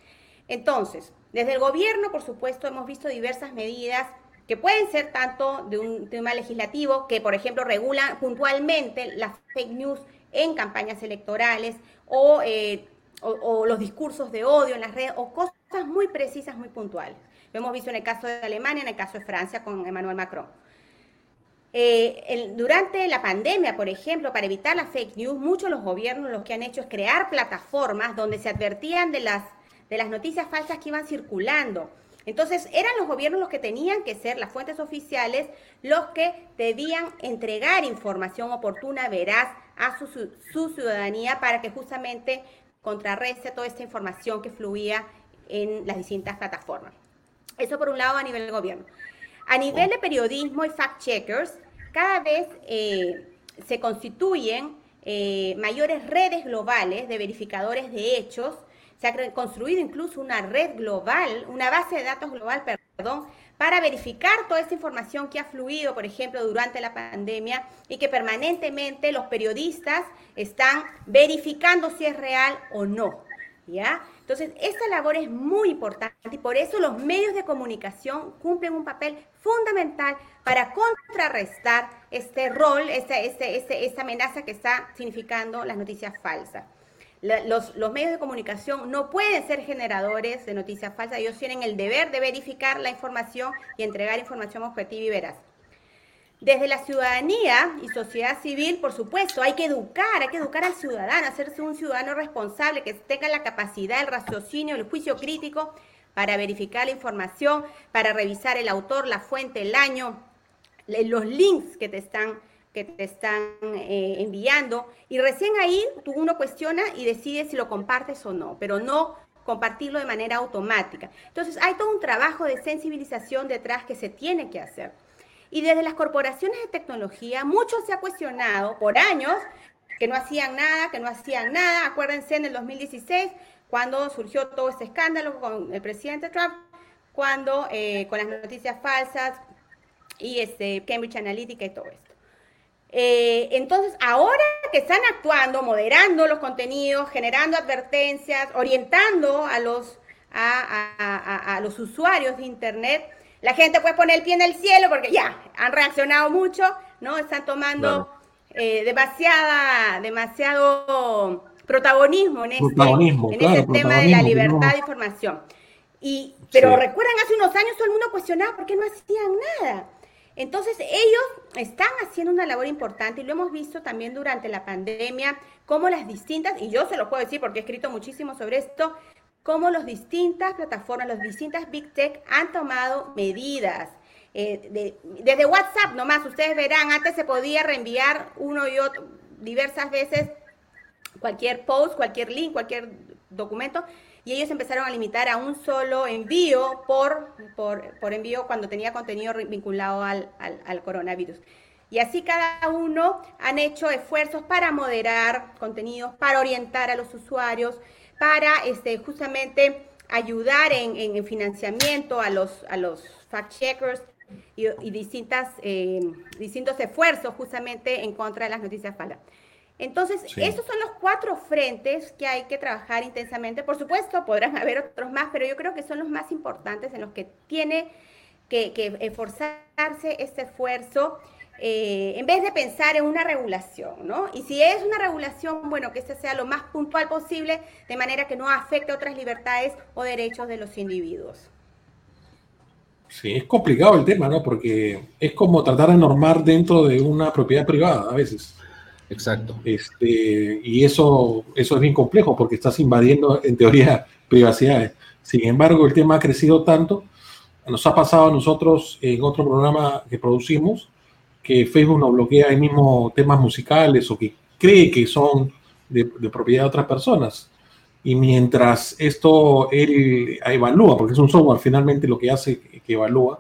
Entonces, desde el gobierno, por supuesto, hemos visto diversas medidas que pueden ser tanto de un tema legislativo, que por ejemplo regulan puntualmente las fake news en campañas electorales o, eh, o, los discursos de odio en las redes o cosas muy precisas, muy puntuales. Lo hemos visto en el caso de Alemania, en el caso de Francia con Emmanuel Macron. Eh, durante la pandemia, por ejemplo, para evitar la fake news, muchos de los gobiernos lo que han hecho es crear plataformas donde se advertían de las, de las noticias falsas que iban circulando. Entonces, eran los gobiernos los que tenían que ser, las fuentes oficiales, los que debían entregar información oportuna, veraz a su, su ciudadanía para que justamente contrarreste toda esta información que fluía en las distintas plataformas. Eso por un lado a nivel del gobierno. A nivel de periodismo y fact-checkers, cada vez eh, se constituyen eh, mayores redes globales de verificadores de hechos. Se ha construido incluso una red global, una base de datos global, perdón, para verificar toda esa información que ha fluido, por ejemplo, durante la pandemia y que permanentemente los periodistas están verificando si es real o no. ¿Ya? Entonces, esta labor es muy importante y por eso los medios de comunicación cumplen un papel fundamental para contrarrestar este rol, esta, este, este, esta amenaza que está significando las noticias falsas. Los, los, medios de comunicación no pueden ser generadores de noticias falsas, ellos tienen el deber de verificar la información y entregar información objetiva y veraz. Desde la ciudadanía y sociedad civil, por supuesto, hay que educar, hay que educar al ciudadano, hacerse un ciudadano responsable, que tenga la capacidad, el raciocinio, el juicio crítico para verificar la información, para revisar el autor, la fuente, el año, los links que te están, que te están eh, enviando. Y recién ahí tú uno cuestiona y decide si lo compartes o no, pero no compartirlo de manera automática. Entonces hay todo un trabajo de sensibilización detrás que se tiene que hacer. Y desde las corporaciones de tecnología, mucho se ha cuestionado por años que no hacían nada, que no hacían nada. Acuérdense en el 2016, cuando surgió todo este escándalo con el presidente Trump, cuando eh, con las noticias falsas y este, Cambridge Analytica y todo esto. Eh, entonces, ahora que están actuando, moderando los contenidos, generando advertencias, orientando a los, a, los usuarios de Internet, la gente puede poner el pie en el cielo porque ya han reaccionado mucho, ¿no? Están tomando eh, demasiada, demasiado protagonismo en este, en este tema de la libertad de información. Y, pero recuerdan, hace unos años todo el mundo cuestionaba por qué no hacían nada. Entonces, ellos están haciendo una labor importante y lo hemos visto también durante la pandemia, cómo las distintas, y yo se lo puedo decir porque he escrito muchísimo sobre esto, cómo las distintas plataformas, las distintas Big Tech han tomado medidas. Eh, desde WhatsApp nomás, ustedes verán, antes se podía reenviar uno y otro diversas veces cualquier post, cualquier link, cualquier documento, y ellos empezaron a limitar a un solo envío por, por, envío cuando tenía contenido vinculado al, coronavirus. Y así cada uno han hecho esfuerzos para moderar contenidos, para orientar a los usuarios, para este, justamente ayudar en, financiamiento a los, a los fact-checkers y, distintas, eh, distintos esfuerzos justamente en contra de las noticias falsas. Entonces, esos son los cuatro frentes que hay que trabajar intensamente. Por supuesto, podrán haber otros más, pero yo creo que son los más importantes en los que tiene que, esforzarse este esfuerzo. Eh, en vez de pensar en una regulación, ¿no? Y si es una regulación, bueno, que esta sea lo más puntual posible, de manera que no afecte otras libertades o derechos de los individuos. Sí, es complicado el tema, ¿no? Porque es como tratar de normar dentro de una propiedad privada a veces. Exacto. Este, y eso, eso es bien complejo porque estás invadiendo, en teoría, privacidades. Sin embargo, el tema ha crecido tanto. Nos ha pasado a nosotros en otro programa que producimos que Facebook nos bloquea ahí mismo temas musicales o que cree que son de, propiedad de otras personas. Y mientras esto él evalúa, porque es un software finalmente lo que hace que evalúa,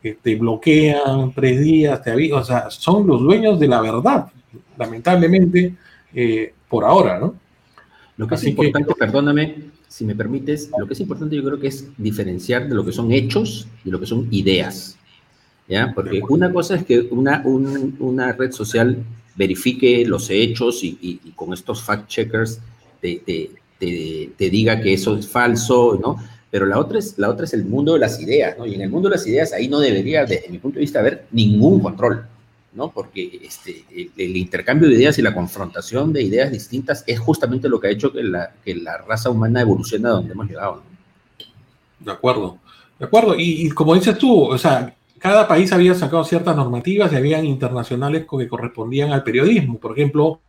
te bloquean tres días, te avisan, o sea, son los dueños de la verdad lamentablemente, eh, por ahora, ¿no? Lo que es importante, perdóname, si me permites, lo que es importante yo creo que es diferenciar de lo que son hechos y lo que son ideas. ¿Ya? Porque una cosa es que una, una red social verifique los hechos y, con estos fact-checkers te, te, diga que eso es falso, ¿no? Pero la otra, es, la otra es el mundo de las ideas, ¿no? Y en el mundo de las ideas ahí no debería, desde mi punto de vista, haber ningún control. ¿no? Porque este, el, intercambio de ideas y la confrontación de ideas distintas es justamente lo que ha hecho que la, que la raza humana evolucione a donde hemos llegado. De acuerdo, de acuerdo. Y, como dices tú, o sea, cada país había sacado ciertas normativas y habían internacionales que correspondían al periodismo. Por ejemplo,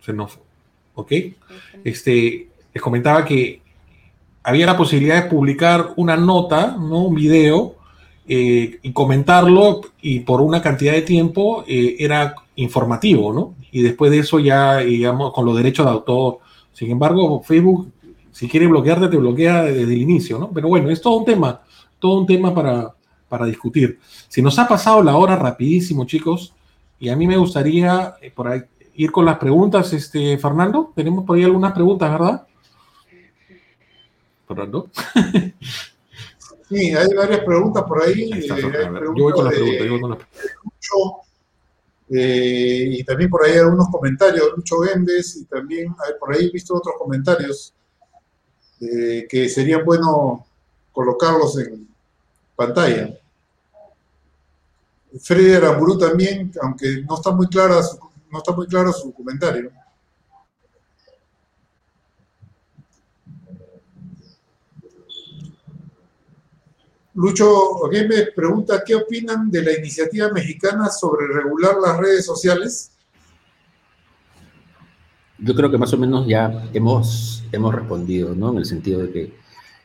se nos, ¿ok? Este, les comentaba que había la posibilidad de publicar una nota, ¿no? un video, eh, y comentarlo, y por una cantidad de tiempo eh, era informativo, ¿no? Y después de eso ya, digamos, con los derechos de autor. Sin embargo, Facebook, si quiere bloquearte, te bloquea desde el inicio, ¿no? Pero bueno, es todo un tema, todo un tema para, para discutir. Si nos ha pasado la hora rapidísimo, chicos, y a mí me gustaría eh, por ahí, ir con las preguntas, este, Fernando, tenemos por ahí algunas preguntas, ¿verdad? Fernando. sí, hay varias preguntas por ahí. Eh, yo voy con las preguntas. Yo voy Lucho, eh, y también por ahí algunos comentarios, Lucho Gendes, y también por ahí visto otros comentarios eh, que sería bueno colocarlos en pantalla. Freddy Aramburu también, aunque no está muy clara no está muy claro su comentario. Lucho me pregunta, ¿qué opinan de la iniciativa mexicana sobre regular las redes sociales? Yo creo que más o menos ya hemos, hemos respondido, ¿no? En el sentido de que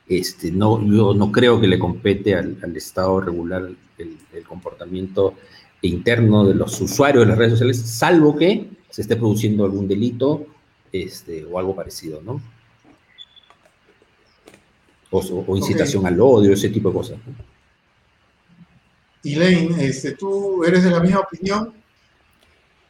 este, no, yo no creo que le compete al, Estado regular el, comportamiento interno de los usuarios de las redes sociales, salvo que se esté produciendo algún delito este, o algo parecido, ¿no? O, incitación al odio, ese tipo de cosas. Elaine, este, ¿tú eres de la misma opinión?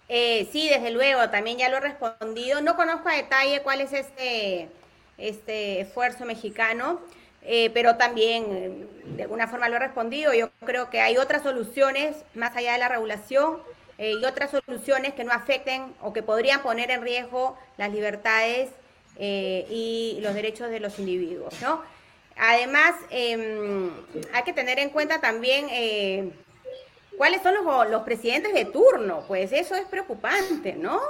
Eh, sí, desde luego, también ya lo he respondido. No conozco a detalle cuál es este, este esfuerzo mexicano, eh, pero también eh, de alguna forma lo he respondido. Yo creo que hay otras soluciones más allá de la regulación y otras soluciones que no afecten o que podrían poner en riesgo las libertades y los derechos de los individuos, ¿no? Además, em, hay que tener en cuenta también eh, cuáles son los, presidentes de turno, pues eso es preocupante, ¿no?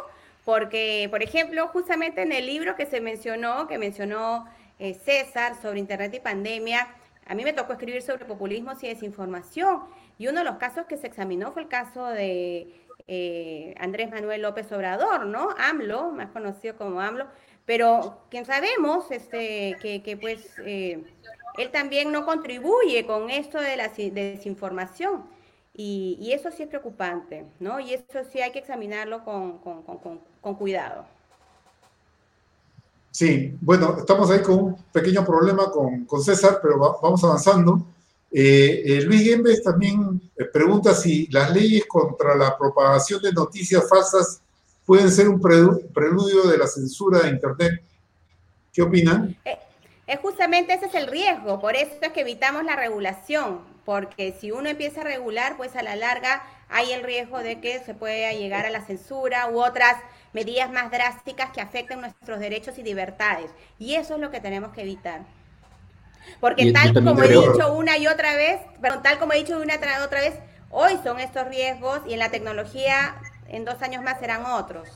Porque, por ejemplo, justamente en el libro que se mencionó, que mencionó eh, César sobre Internet y pandemia, a mí me tocó escribir sobre populismo y desinformación. Y uno de los casos que se examinó fue el caso de eh, Andrés Manuel López Obrador, ¿no? AMLO, más conocido como AMLO, pero quien sabemos este, que, pues eh, él también no contribuye con esto de la desinformación. Y, eso sí es preocupante, ¿no? Y eso sí hay que examinarlo con, cuidado. Sí, bueno, estamos ahí con un pequeño problema con, César, pero vamos avanzando. Eh, eh, Luis Gembes también pregunta si las leyes contra la propagación de noticias falsas pueden ser un preludio de la censura de Internet. ¿Qué opinan? Eh, es justamente ese es el riesgo, por eso es que evitamos la regulación, porque si uno empieza a regular, pues a la larga hay el riesgo de que se pueda llegar a la censura u otras medidas más drásticas que afecten nuestros derechos y libertades. Y eso es lo que tenemos que evitar. Porque tal como he dicho una y otra vez, perdón, tal como he dicho una y otra vez, hoy son estos riesgos y en la tecnología en dos años más serán otros.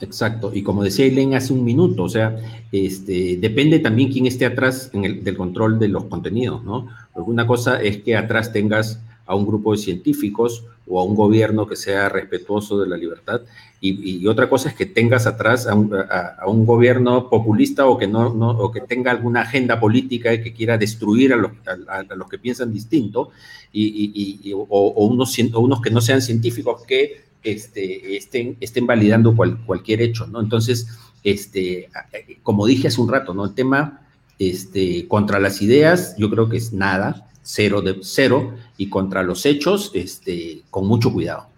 Exacto, y como decía Eileen hace un minuto, o sea, este, depende también quién esté atrás en el, del control de los contenidos, ¿no? Porque una cosa es que atrás tengas a un grupo de científicos o a un gobierno que sea respetuoso de la libertad, y, otra cosa es que tengas atrás a un, gobierno populista o que, no, no, o que tenga alguna agenda política y que quiera destruir a los, a, los que piensan distinto, y, o, unos, o unos que no sean científicos que este, estén, estén validando cualquier hecho, ¿no? Entonces, este, como dije hace un rato, ¿no? El tema este, contra las ideas, yo creo que es nada, cero de cero, y contra los hechos, este, con mucho cuidado.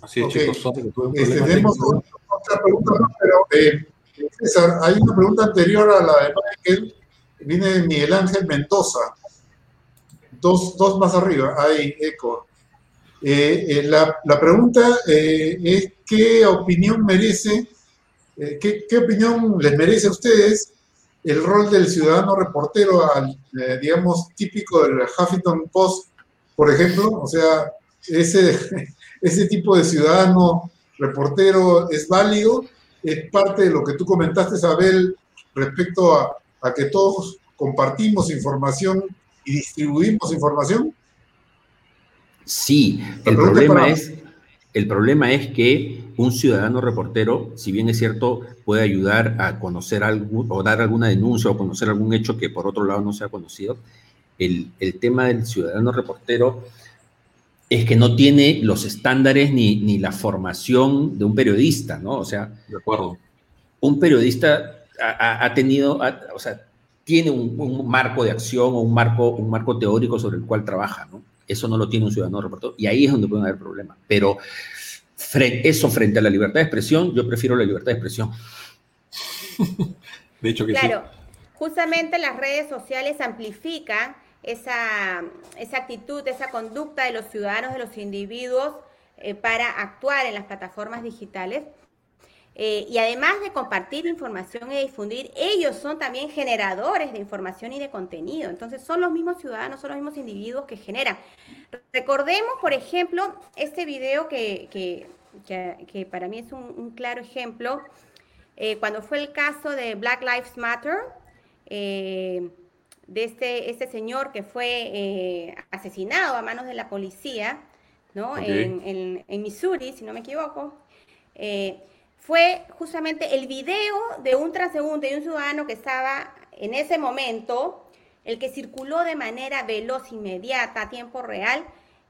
Así es, chicos. Este, tenemos otra pregunta, pero eh, César, hay una pregunta anterior a la de Michael, viene de Miguel Ángel Mendoza. Dos, dos más arriba, hay eco. Eh, eh, la, pregunta eh, es qué opinión merece, qué, opinión les merece a ustedes el rol del ciudadano reportero, al, digamos, típico del Huffington Post, por ejemplo, o sea, ese, ese tipo de ciudadano reportero es válido, es parte de lo que tú comentaste, Isabel, respecto a que todos compartimos información y distribuimos información. Sí, el problema, es, el problema es que un ciudadano reportero, si bien es cierto, puede ayudar a conocer algo o dar alguna denuncia o conocer algún hecho que por otro lado no se ha conocido, el, tema del ciudadano reportero es que no tiene los estándares ni, la formación de un periodista, ¿no? O sea, de acuerdo. un periodista ha, tenido, o sea, tiene un, un, marco de acción o un marco, un marco teórico sobre el cual trabaja, ¿no? Eso no lo tiene un ciudadano reportero y ahí es donde pueden haber problemas. Pero eso frente a la libertad de expresión, yo prefiero la libertad de expresión. de hecho que claro, justamente las redes sociales amplifican esa, esa actitud, esa conducta de los ciudadanos, de los individuos eh, para actuar en las plataformas digitales eh, y además de compartir información y difundir, ellos son también generadores de información y de contenido. Entonces son los mismos ciudadanos, son los mismos individuos que generan. Recordemos, por ejemplo, este video que, que, para mí es un, claro ejemplo, eh, cuando fue el caso de Black Lives Matter, eh, de este, este señor que fue asesinado a manos de la policía, ¿no? En, en, Missouri, si no me equivoco fue justamente el video de un transeúnte y un ciudadano que estaba en ese momento, el que circuló de manera veloz, inmediata, a tiempo real,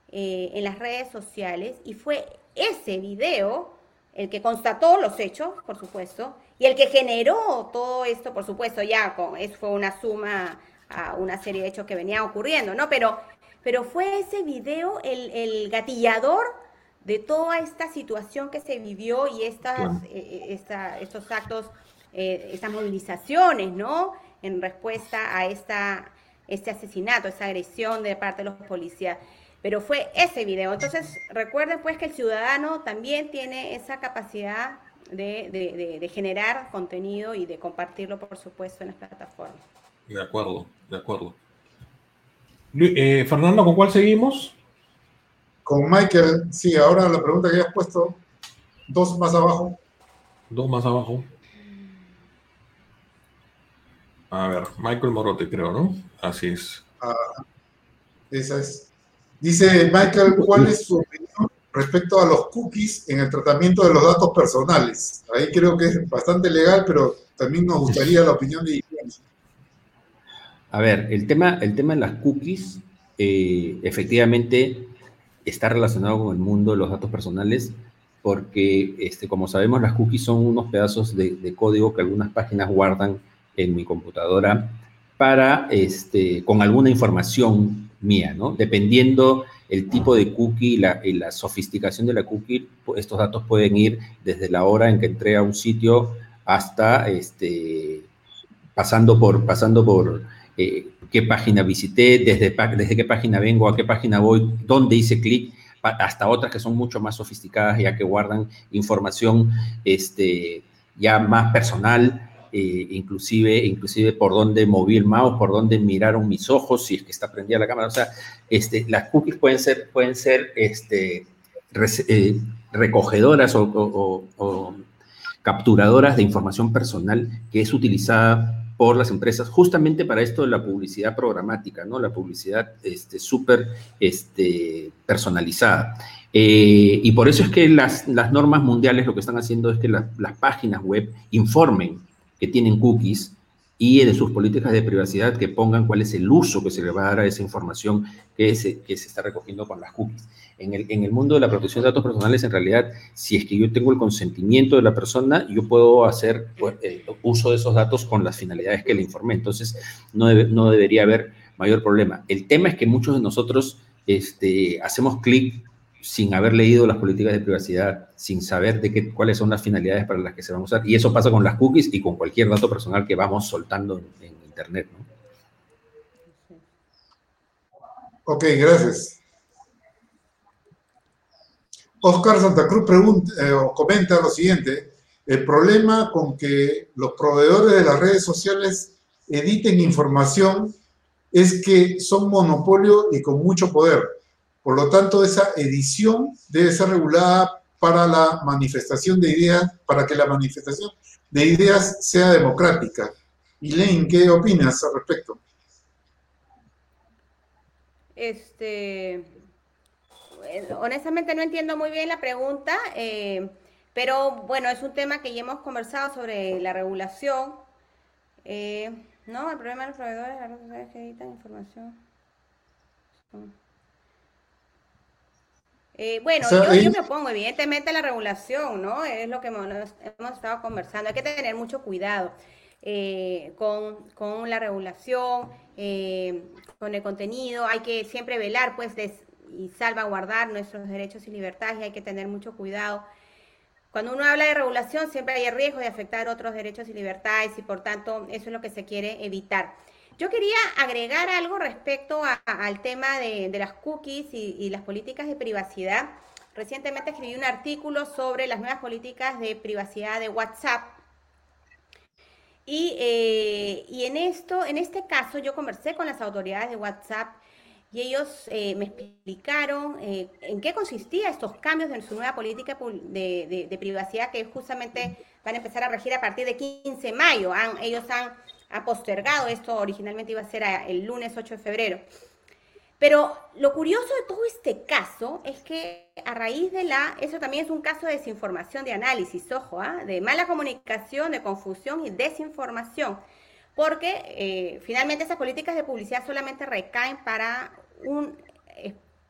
eh, en las redes sociales, y fue ese video el que constató los hechos, por supuesto, y el que generó todo esto, por supuesto, ya con, eso fue una suma a una serie de hechos que venían ocurriendo, ¿no? Pero, pero fue ese video el, el gatillador de toda esta situación que se vivió y estas, eh, eh, estos actos, eh, estas movilizaciones, ¿no? En respuesta a esta, este asesinato, esta agresión de parte de los policías. Pero fue ese video. Entonces, recuerden pues que el ciudadano también tiene esa capacidad de, de, de generar contenido y de compartirlo, por supuesto, en las plataformas. De acuerdo, de acuerdo. Fernando, ¿con cuál seguimos? Con Michael, sí, ahora la pregunta que has puesto, dos más abajo. Dos más abajo. A ver, Michael Morote, creo, ¿no? Así es. Ah, esa es. Dice Michael, ¿cuál es su opinión respecto a los cookies en el tratamiento de los datos personales? Ahí creo que es bastante legal, pero también nos gustaría la opinión de A ver, el tema, el tema de las cookies, eh, efectivamente, está relacionado con el mundo de los datos personales porque, este, como sabemos, las cookies son unos pedazos de, código que algunas páginas guardan en mi computadora para, este, con alguna información mía, ¿no? Dependiendo el tipo de cookie y la, sofisticación de la cookie, estos datos pueden ir desde la hora en que entré a un sitio hasta, este, pasando por, pasando por eh, qué página visité, desde, desde qué página vengo, a qué página voy, dónde hice clic, hasta otras que son mucho más sofisticadas, ya que guardan información este, ya más personal, eh, inclusive, inclusive por dónde moví el mouse, por dónde miraron mis ojos, si es que está prendida la cámara. O sea, este, las cookies pueden ser, pueden ser este, eh, recogedoras o, o capturadoras de información personal que es utilizada por las empresas justamente para esto de la publicidad programática, ¿no? La publicidad este, súper este, personalizada. Eh, y por eso es que las, las, normas mundiales lo que están haciendo es que las páginas web informen que tienen cookies y de sus políticas de privacidad que pongan cuál es el uso que se le va a dar a esa información que se, que se está recogiendo con las cookies. En el, mundo de la protección de datos personales, en realidad, si es que yo tengo el consentimiento de la persona, yo puedo hacer pues, eh, uso de esos datos con las finalidades que le informé. Entonces, no, no debería haber mayor problema. El tema es que muchos de nosotros este, hacemos clic sin haber leído las políticas de privacidad, sin saber de qué, cuáles son las finalidades para las que se van a usar. Y eso pasa con las cookies y con cualquier dato personal que vamos soltando en, Internet. ¿no? Ok, gracias. Oscar Santa Cruz pregunta, eh, comenta lo siguiente, el problema con que los proveedores de las redes sociales editen información es que son monopolio y con mucho poder por lo tanto, esa edición debe ser regulada para la manifestación de ideas, para que la manifestación de ideas sea democrática. Elaine, ¿qué opinas al respecto? Este, honestamente no entiendo muy bien la pregunta, eh, pero bueno, es un tema que ya hemos conversado sobre la regulación. Eh, no, el problema de los proveedores las redes que editan información. Eh, bueno, yo, me opongo evidentemente a la regulación, ¿no? Es lo que hemos, estado conversando. Hay que tener mucho cuidado eh, con, la regulación, eh, con el contenido. Hay que siempre velar, pues, y salvaguardar nuestros derechos y libertades y hay que tener mucho cuidado. Cuando uno habla de regulación, siempre hay riesgo de afectar otros derechos y libertades y, por tanto, eso es lo que se quiere evitar. Yo quería agregar algo respecto al tema de, las cookies y, las políticas de privacidad. Recientemente escribí un artículo sobre las nuevas políticas de privacidad de WhatsApp. Y, eh, en esto, en este caso, yo conversé con las autoridades de WhatsApp y ellos eh, me explicaron eh, en qué consistía estos cambios en su nueva política de, privacidad que justamente van a empezar a regir a partir de 15 de mayo. ellos han ha postergado, esto originalmente iba a ser el lunes 8 de febrero. Pero lo curioso de todo este caso es que a raíz de la, eso también es un caso de desinformación, de análisis, ojo, ¿ah? de mala comunicación, de confusión y desinformación, porque eh, finalmente esas políticas de publicidad solamente recaen para un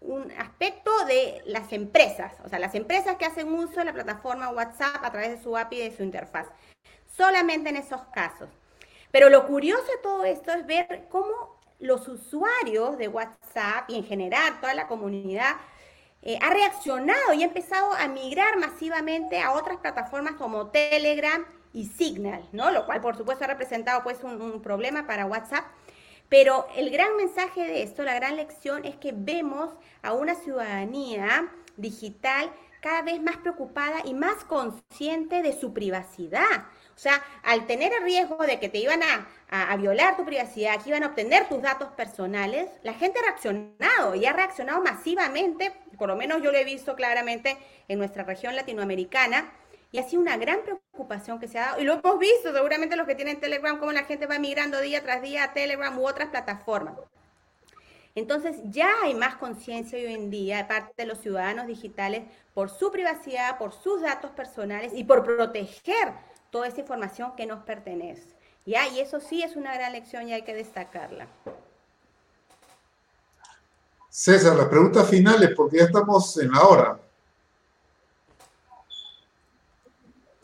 un aspecto de las empresas, o sea, las empresas que hacen uso de la plataforma WhatsApp a través de su API y de su interfaz. Solamente en esos casos. Pero lo curioso de todo esto es ver cómo los usuarios de WhatsApp y en general toda la comunidad eh, ha reaccionado y ha empezado a migrar masivamente a otras plataformas como Telegram y Signal, ¿no? Lo cual, por supuesto, ha representado pues un problema para WhatsApp pero el gran mensaje de esto, la gran lección es que vemos a una ciudadanía digital cada vez más preocupada y más consciente de su privacidad. O sea, al tener el riesgo de que te iban a, violar tu privacidad, que iban a obtener tus datos personales, la gente ha reaccionado y ha reaccionado masivamente, por lo menos yo lo he visto claramente en nuestra región latinoamericana, y ha sido una gran preocupación que se ha dado. Y lo hemos visto seguramente los que tienen Telegram, cómo la gente va migrando día tras día a Telegram u otras plataformas. Entonces ya hay más conciencia hoy en día de parte de los ciudadanos digitales por su privacidad, por sus datos personales y por proteger toda esa información que nos pertenece. ¿Ya? Y eso sí es una gran lección y hay que destacarla. César, las preguntas finales, porque ya estamos en la hora.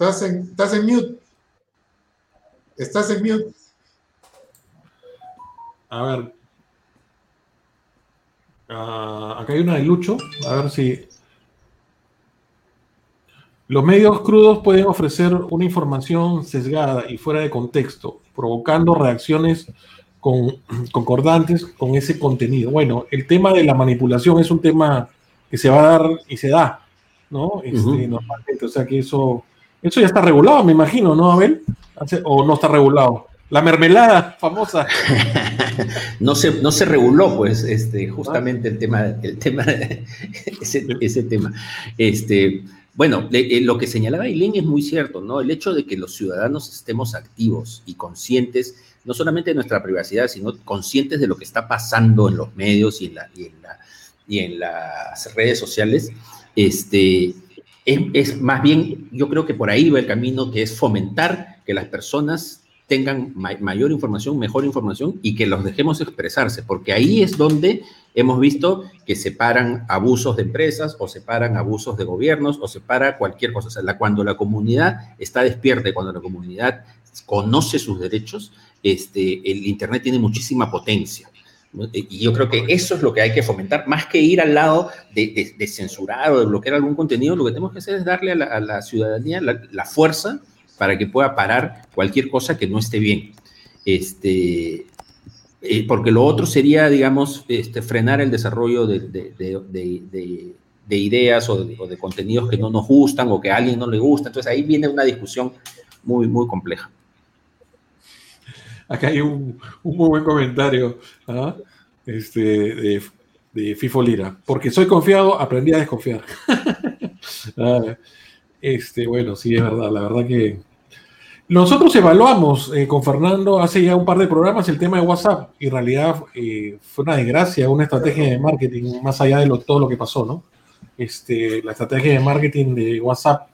Estás en, estás en mute. Estás en mute. A ver. Uh, acá hay una de Lucho. A ver si. Los medios crudos pueden ofrecer una información sesgada y fuera de contexto, provocando reacciones con, concordantes con ese contenido. Bueno, el tema de la manipulación es un tema que se va a dar y se da, ¿no? Este, Normalmente, o sea que eso eso ya está regulado, me imagino, ¿no, Abel? ¿O no está regulado? La mermelada famosa. no, se, no se reguló, pues, este, justamente el tema, el tema, ese, ese tema. Este, bueno, eh, lo que señalaba Eileen es muy cierto, ¿no? El hecho de que los ciudadanos estemos activos y conscientes, no solamente de nuestra privacidad, sino conscientes de lo que está pasando en los medios y en, la, y en, la, y en las redes sociales, este, es, más bien, yo creo que por ahí va el camino, que es fomentar que las personas tengan mayor información, mejor información y que los dejemos expresarse, porque ahí es donde hemos visto que se paran abusos de empresas o se paran abusos de gobiernos o se para cualquier cosa. O sea, cuando la comunidad está despierta, cuando la comunidad conoce sus derechos, este, el Internet tiene muchísima potencia. Y yo creo que eso es lo que hay que fomentar, más que ir al lado de, censurar o de bloquear algún contenido, lo que tenemos que hacer es darle a la, ciudadanía la, fuerza para que pueda parar cualquier cosa que no esté bien. Este, eh, porque lo otro sería, digamos, este, frenar el desarrollo de, ideas o, de, contenidos que no nos gustan o que a alguien no le gusta. Entonces ahí viene una discusión muy, muy compleja. Acá hay un, muy buen comentario ¿ah? este, de, FIFO Lira. Porque soy confiado, aprendí a desconfiar. Ah, este, bueno, sí, es verdad. La verdad que nosotros evaluamos eh, con Fernando hace ya un par de programas el tema de WhatsApp y en realidad eh, fue una desgracia, una estrategia de marketing más allá de todo lo que pasó, ¿no? Este, la estrategia de marketing de WhatsApp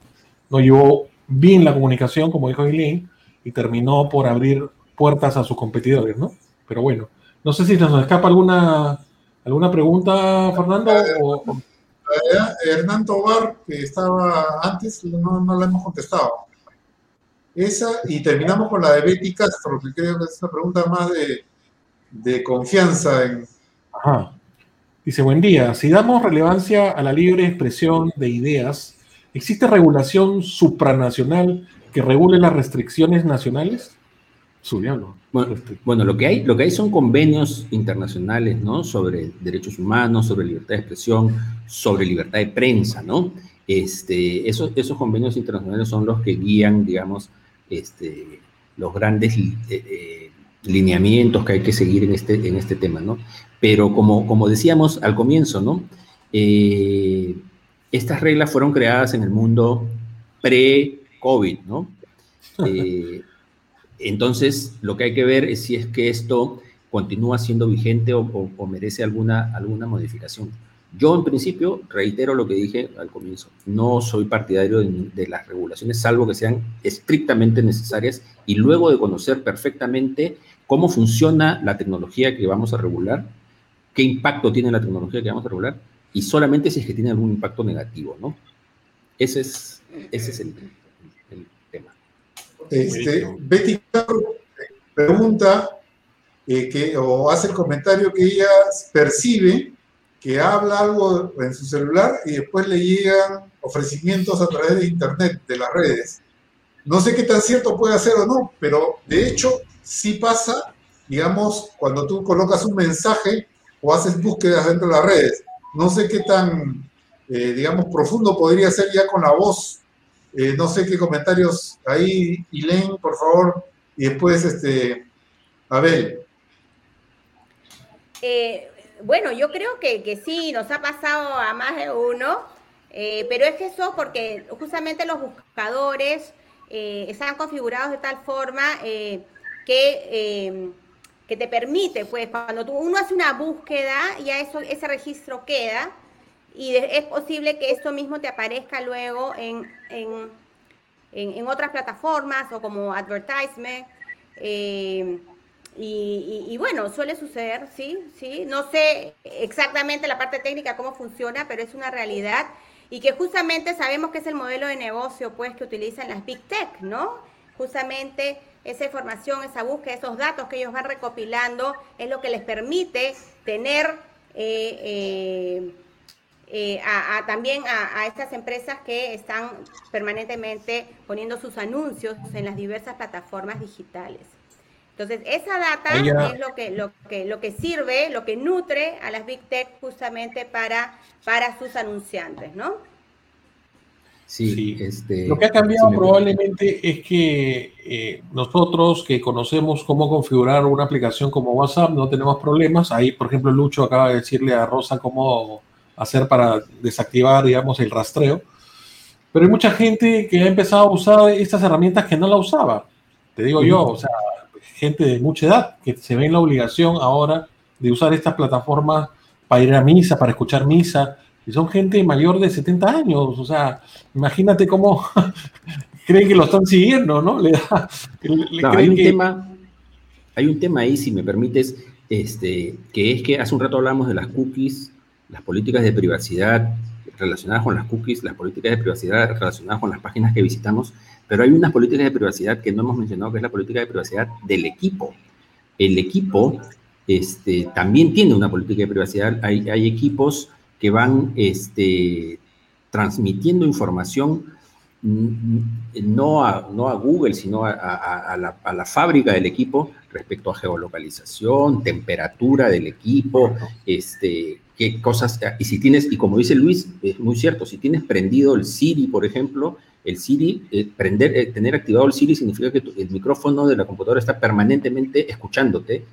no llevó bien la comunicación, como dijo Eileen, y terminó por abrir puertas a sus competidores, ¿no? Pero bueno, no sé si nos escapa alguna, alguna pregunta, Fernando. O, Hernán Tobar, que estaba antes, no, no la hemos contestado. Esa, y terminamos con la de Betty Castro, que creo que es una pregunta más de, de confianza en... Ajá. Dice, buen día, si damos relevancia a la libre expresión de ideas, ¿existe regulación supranacional que regule las restricciones nacionales? Su Bueno, lo, que hay, lo que hay son convenios internacionales, ¿no? Sobre derechos humanos, sobre libertad de expresión, sobre libertad de prensa, ¿no? Este, esos, esos convenios internacionales son los que guían, digamos, este, los grandes eh, eh, lineamientos que hay que seguir en este, en este tema, ¿no? Pero como, como decíamos al comienzo, ¿no? Eh, estas reglas fueron creadas en el mundo pre-COVID, ¿no? Entonces, lo que hay que ver es si es que esto continúa siendo vigente o, merece alguna, alguna modificación. Yo, en principio, reitero lo que dije al comienzo, no soy partidario de, las regulaciones, salvo que sean estrictamente necesarias y luego de conocer perfectamente cómo funciona la tecnología que vamos a regular, qué impacto tiene la tecnología que vamos a regular y solamente si es que tiene algún impacto negativo, ¿no? Ese es, ese es el. Este, Betty pregunta eh, que, o hace el comentario que ella percibe que habla algo en su celular y después le llegan ofrecimientos a través de Internet, de las redes. No sé qué tan cierto puede ser o no, pero de hecho sí pasa, digamos, cuando tú colocas un mensaje o haces búsquedas dentro de las redes. No sé qué tan, eh, digamos, profundo podría ser ya con la voz. Eh, no sé qué comentarios ahí, Elaine, por favor, y después, este, Abel. Eh, bueno, yo creo que, que, sí, nos ha pasado a más de uno, pero es que eso porque justamente los buscadores están configurados de tal forma que que te permite, pues, cuando tú, uno hace una búsqueda, ya eso, ese registro queda y es posible que esto mismo te aparezca luego en, en, en, otras plataformas o como advertisement. Eh, y, bueno, suele suceder, sí, sí. No sé exactamente la parte técnica cómo funciona, pero es una realidad y que justamente sabemos que es el modelo de negocio, pues, que utilizan las big tech, ¿no? Justamente esa información, esa búsqueda, esos datos que ellos van recopilando, es lo que les permite tener eh, eh, eh, a, también a, estas empresas que están permanentemente poniendo sus anuncios en las diversas plataformas digitales. Entonces, esa data es lo que, lo, que, lo que sirve, lo que nutre a las Big Tech justamente para, para sus anunciantes, ¿no? Sí, Este, lo que ha cambiado probablemente es que eh, nosotros que conocemos cómo configurar una aplicación como WhatsApp no tenemos problemas. Ahí, por ejemplo, Lucho acaba de decirle a Rosa cómo hacer para desactivar, digamos, el rastreo. Pero hay mucha gente que ha empezado a usar estas herramientas que no la usaba. Te digo yo, o sea, gente de mucha edad que se ve en la obligación ahora de usar estas plataformas para ir a misa, para escuchar misa, y son gente mayor de 70 años, o sea, imagínate cómo creen que lo están siguiendo, ¿no? Le da, hay un tema, hay un tema ahí, si me permites, este, que es que hace un rato hablamos de las cookies, las políticas de privacidad relacionadas con las cookies, las políticas de privacidad relacionadas con las páginas que visitamos, pero hay unas políticas de privacidad que no hemos mencionado, que es la política de privacidad del equipo. El equipo este, también tiene una política de privacidad. Hay, equipos que van este, transmitiendo información mm, no a, no a Google, sino a, la, fábrica del equipo respecto a geolocalización, temperatura del equipo, este, qué cosas, y si tienes, y como dice Luis, es muy cierto, si tienes prendido el Siri, por ejemplo, el Siri, eh, prender, eh, tener activado el Siri significa que el micrófono de la computadora está permanentemente escuchándote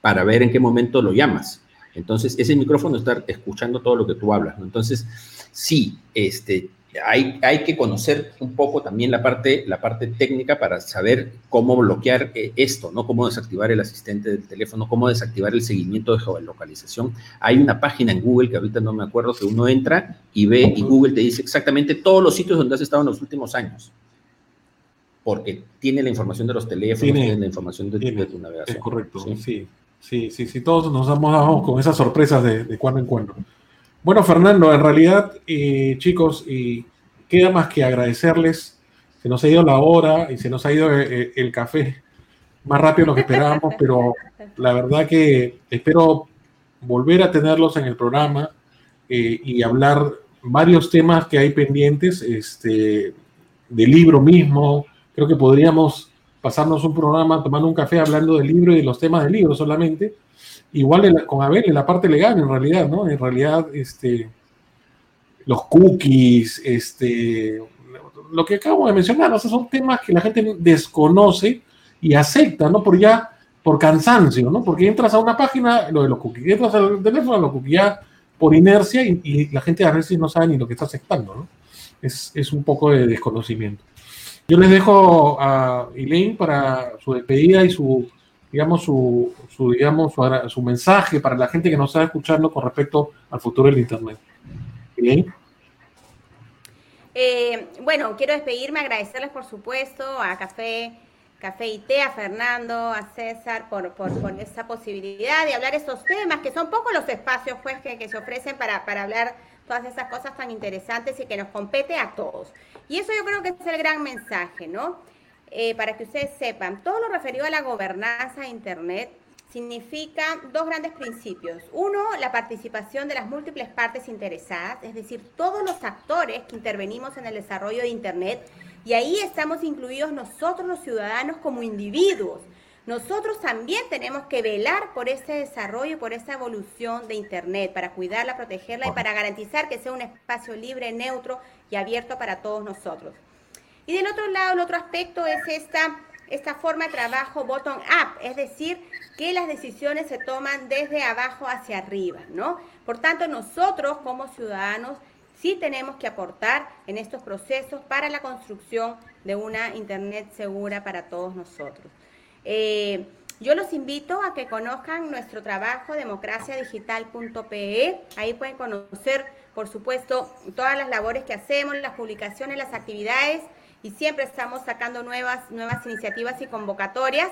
para ver en qué momento lo llamas. Entonces, ese micrófono está escuchando todo lo que tú hablas. Entonces, sí, este, hay, hay que conocer un poco también la parte, la parte técnica para saber cómo bloquear eh, esto, ¿no? Cómo desactivar el asistente del teléfono, cómo desactivar el seguimiento de geolocalización. Hay una página en Google que ahorita no me acuerdo que uno entra y ve y Google te dice exactamente todos los sitios donde has estado en los últimos años. Porque tiene la información de los teléfonos, tiene, la información de, tu navegación. Es correcto, sí. Sí, sí, sí, todos nos damos con esas sorpresas de, cuando en cuando. Bueno, Fernando, en realidad, eh, chicos, y queda más que agradecerles. Se nos ha ido la hora y se nos ha ido el, eh, el café más rápido de lo que esperábamos, pero la verdad que espero volver a tenerlos en el programa eh, y hablar varios temas que hay pendientes, este, del libro mismo. Creo que podríamos pasarnos un programa tomando un café hablando del libro y de los temas del libro solamente. Igual con Abel en la parte legal, en realidad, ¿no? En realidad, este, los cookies, este, lo que acabo de mencionar, o sea, son temas que la gente desconoce y acepta, ¿no? Por ya, por cansancio, ¿no? Porque entras a una página, lo de los cookies, entras al teléfono, los cookies ya por inercia y, la gente a veces no sabe ni lo que está aceptando, ¿no? Es, es un poco de desconocimiento. Yo les dejo a Elaine para su despedida y su, digamos, su, digamos, su, mensaje para la gente que nos está escuchando con respecto al futuro del Internet. Elaine. Eh, bueno, quiero despedirme, agradecerles por supuesto a Café Café y Té, a Fernando, a César, por, por, esa posibilidad de hablar estos temas, que son pocos los espacios pues, que, se ofrecen para, para hablar todas esas cosas tan interesantes y que nos compete a todos. Y eso yo creo que es el gran mensaje, ¿no? Eh, para que ustedes sepan, todo lo referido a la gobernanza de Internet significa dos grandes principios. Uno, la participación de las múltiples partes interesadas, es decir, todos los actores que intervenimos en el desarrollo de Internet, y ahí estamos incluidos nosotros los ciudadanos como individuos. Nosotros también tenemos que velar por ese desarrollo y por esa evolución de Internet, para cuidarla, protegerla y para garantizar que sea un espacio libre, neutro y abierto para todos nosotros. Y del otro lado, el otro aspecto es esta, esta forma de trabajo bottom-up, es decir, que las decisiones se toman desde abajo hacia arriba, ¿no? Por tanto, nosotros como ciudadanos sí tenemos que aportar en estos procesos para la construcción de una Internet segura para todos nosotros. Eh, yo los invito a que conozcan nuestro trabajo democraciadigital.pe. Ahí pueden conocer, por supuesto, todas las labores que hacemos, las publicaciones, las actividades y siempre estamos sacando nuevas, nuevas iniciativas y convocatorias.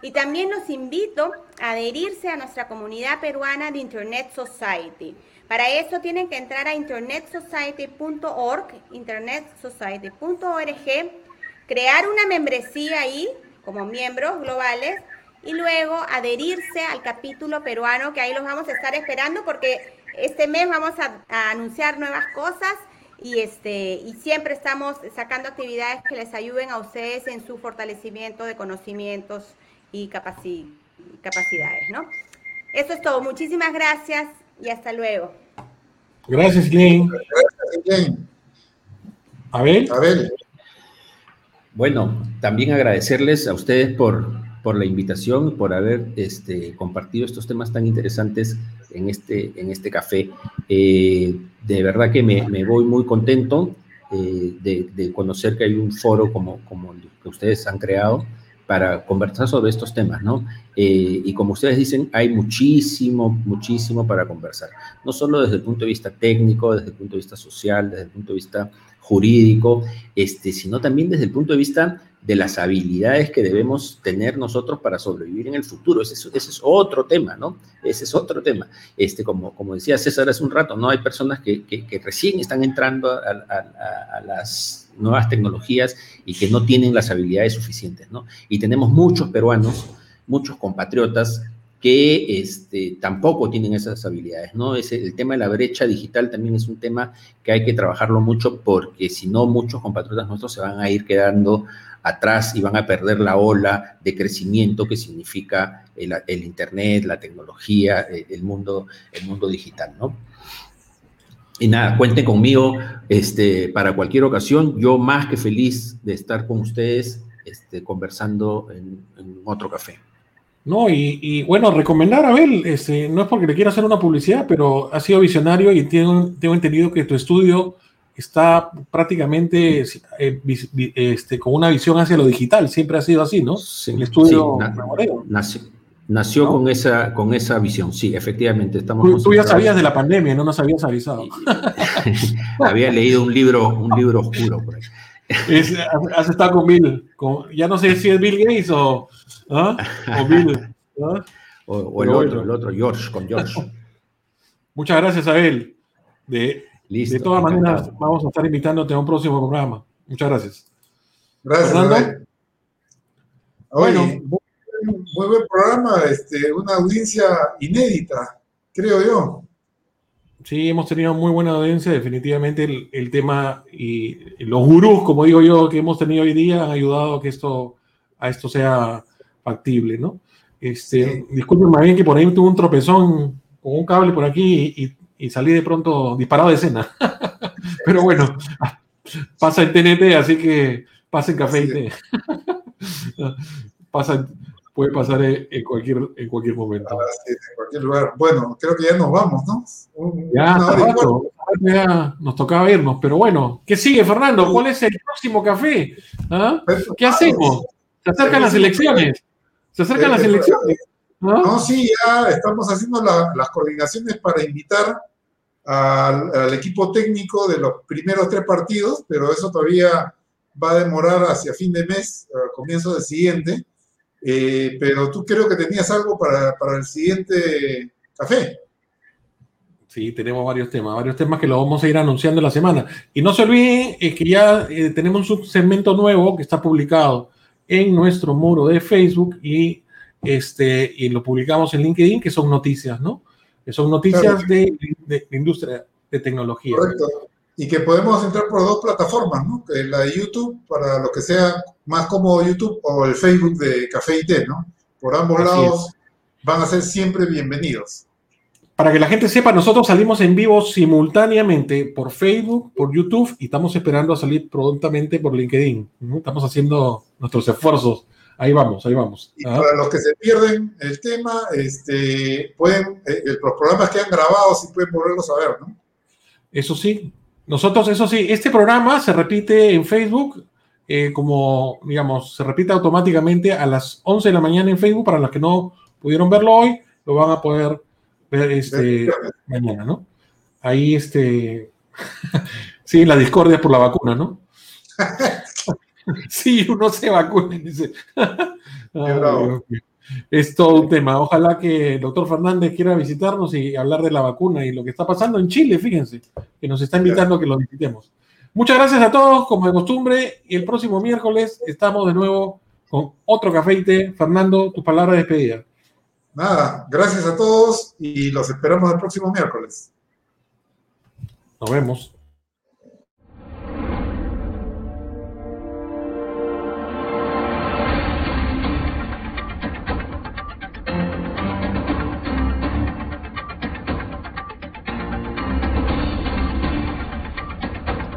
Y también los invito a adherirse a nuestra comunidad peruana de Internet Society. Para eso tienen que entrar a internetsociety.org, internetsociety.org, crear una membresía ahí como miembros globales y luego adherirse al capítulo peruano, que ahí los vamos a estar esperando porque este mes vamos a, a anunciar nuevas cosas y este y siempre estamos sacando actividades que les ayuden a ustedes en su fortalecimiento de conocimientos y capacidades, ¿no? Eso es todo. Muchísimas gracias y hasta luego. Gracias, Glenn. Gracias, Abel. Abel. Bueno, también agradecerles a ustedes por, por la invitación, por haber este, compartido estos temas tan interesantes en este, en este café. Eh, de verdad que me, me voy muy contento eh, de, de, conocer que hay un foro como, como el que ustedes han creado para conversar sobre estos temas, ¿no? Eh, y como ustedes dicen, hay muchísimo, muchísimo para conversar, no solo desde el punto de vista técnico, desde el punto de vista social, desde el punto de vista jurídico, este, sino también desde el punto de vista de las habilidades que debemos tener nosotros para sobrevivir en el futuro. Ese es, otro tema, ¿no? Ese es otro tema. Este, como, como decía César hace un rato, ¿no? Hay personas que, que, recién están entrando a, a, a, las nuevas tecnologías y que no tienen las habilidades suficientes, ¿no? Y tenemos muchos peruanos, muchos compatriotas que este, tampoco tienen esas habilidades, ¿no? Ese, el tema de la brecha digital también es un tema que hay que trabajarlo mucho porque si no, muchos compatriotas nuestros se van a ir quedando atrás y van a perder la ola de crecimiento que significa el, Internet, la tecnología, el, mundo, el mundo digital, ¿no? Y nada, cuenten conmigo este, para cualquier ocasión. Yo más que feliz de estar con ustedes este, conversando en, otro café. No, y, bueno, recomendar a Abel, este, no es porque le quiera hacer una publicidad, pero ha sido visionario y tengo, tengo entendido que tu estudio está prácticamente eh, este, con una visión hacia lo digital, siempre ha sido así, ¿no? el estudio nació, con, esa, con esa visión, sí, efectivamente. Estamos tú, ya sabías de la pandemia, no nos habías avisado. Había leído un libro, un libro oscuro por ahí. has estado con Bill, ya no sé si es Bill Gates o, ¿ah? o Bill. ¿ah? O, el otro, el otro, George, con George. Muchas gracias, Abel. De, de todas maneras, vamos a estar invitándote a un próximo programa. Muchas gracias. Gracias, Fernando. bueno, muy buen programa, este, una audiencia inédita, creo yo. Sí, hemos tenido muy buena audiencia, definitivamente el, tema y los gurús, como digo yo, que hemos tenido hoy día han ayudado a que esto, a esto sea factible, ¿no? Este, Disculpen más bien que por ahí tuve un tropezón con un cable por aquí y y salí de pronto disparado de escena. Pero bueno, pasa en TNT, así que pasa en café y té. pasa, puede pasar en cualquier, en cualquier momento. Ah, en cualquier lugar. Bueno, creo que ya nos vamos, ¿no? ya, ya nos tocaba irnos, pero bueno, ¿qué sigue, Fernando? ¿Cuál es el próximo café? ¿Ah? ¿Qué hacemos? Se acercan las elecciones. Se acercan las elecciones. ¿No? sí, ya estamos haciendo las coordinaciones para invitar al, equipo técnico de los primeros tres partidos, pero eso todavía va a demorar hacia fin de mes, comienzo del siguiente, eh, pero tú creo que tenías algo para, para el siguiente café. Sí, tenemos varios temas, varios temas que lo vamos a ir anunciando la semana. Y no se olviden es que ya eh, tenemos un segmento nuevo que está publicado en nuestro muro de Facebook y, este, y lo publicamos en LinkedIn, que son noticias, ¿no? Que son noticias de, de, industria de tecnología. Correcto. Y que podemos entrar por dos plataformas, ¿no? La de YouTube, para lo que sea más cómodo YouTube, o el Facebook de Café y Té, ¿no? Por ambos lados van a ser siempre bienvenidos para que la gente sepa, nosotros salimos en vivo simultáneamente por Facebook, por YouTube y estamos esperando a salir prontamente por LinkedIn. Estamos haciendo nuestros esfuerzos. Ahí vamos, ahí vamos. Y para los que se pierden el tema, este, pueden, eh, los programas que han grabado, sí pueden volverlos a ver, ¿no? Eso sí. Nosotros, eso sí, este programa se repite en Facebook, eh, como, digamos, se repite automáticamente a las 11 de la mañana en Facebook. Para los que no pudieron verlo hoy, lo van a poder este, mañana, ¿no? Ahí, este, sí, la discordia por la vacuna, ¿no? sí, uno se vacuna dice. es todo un tema. Ojalá que el doctor Fernández quiera visitarnos y hablar de la vacuna y lo que está pasando en Chile, fíjense, que nos está invitando a que lo visitemos. Muchas gracias a todos, como de costumbre, y el próximo miércoles estamos de nuevo con otro té. Fernando, tu palabra de despedida nada, gracias a todos y los esperamos el próximo miércoles. Nos vemos.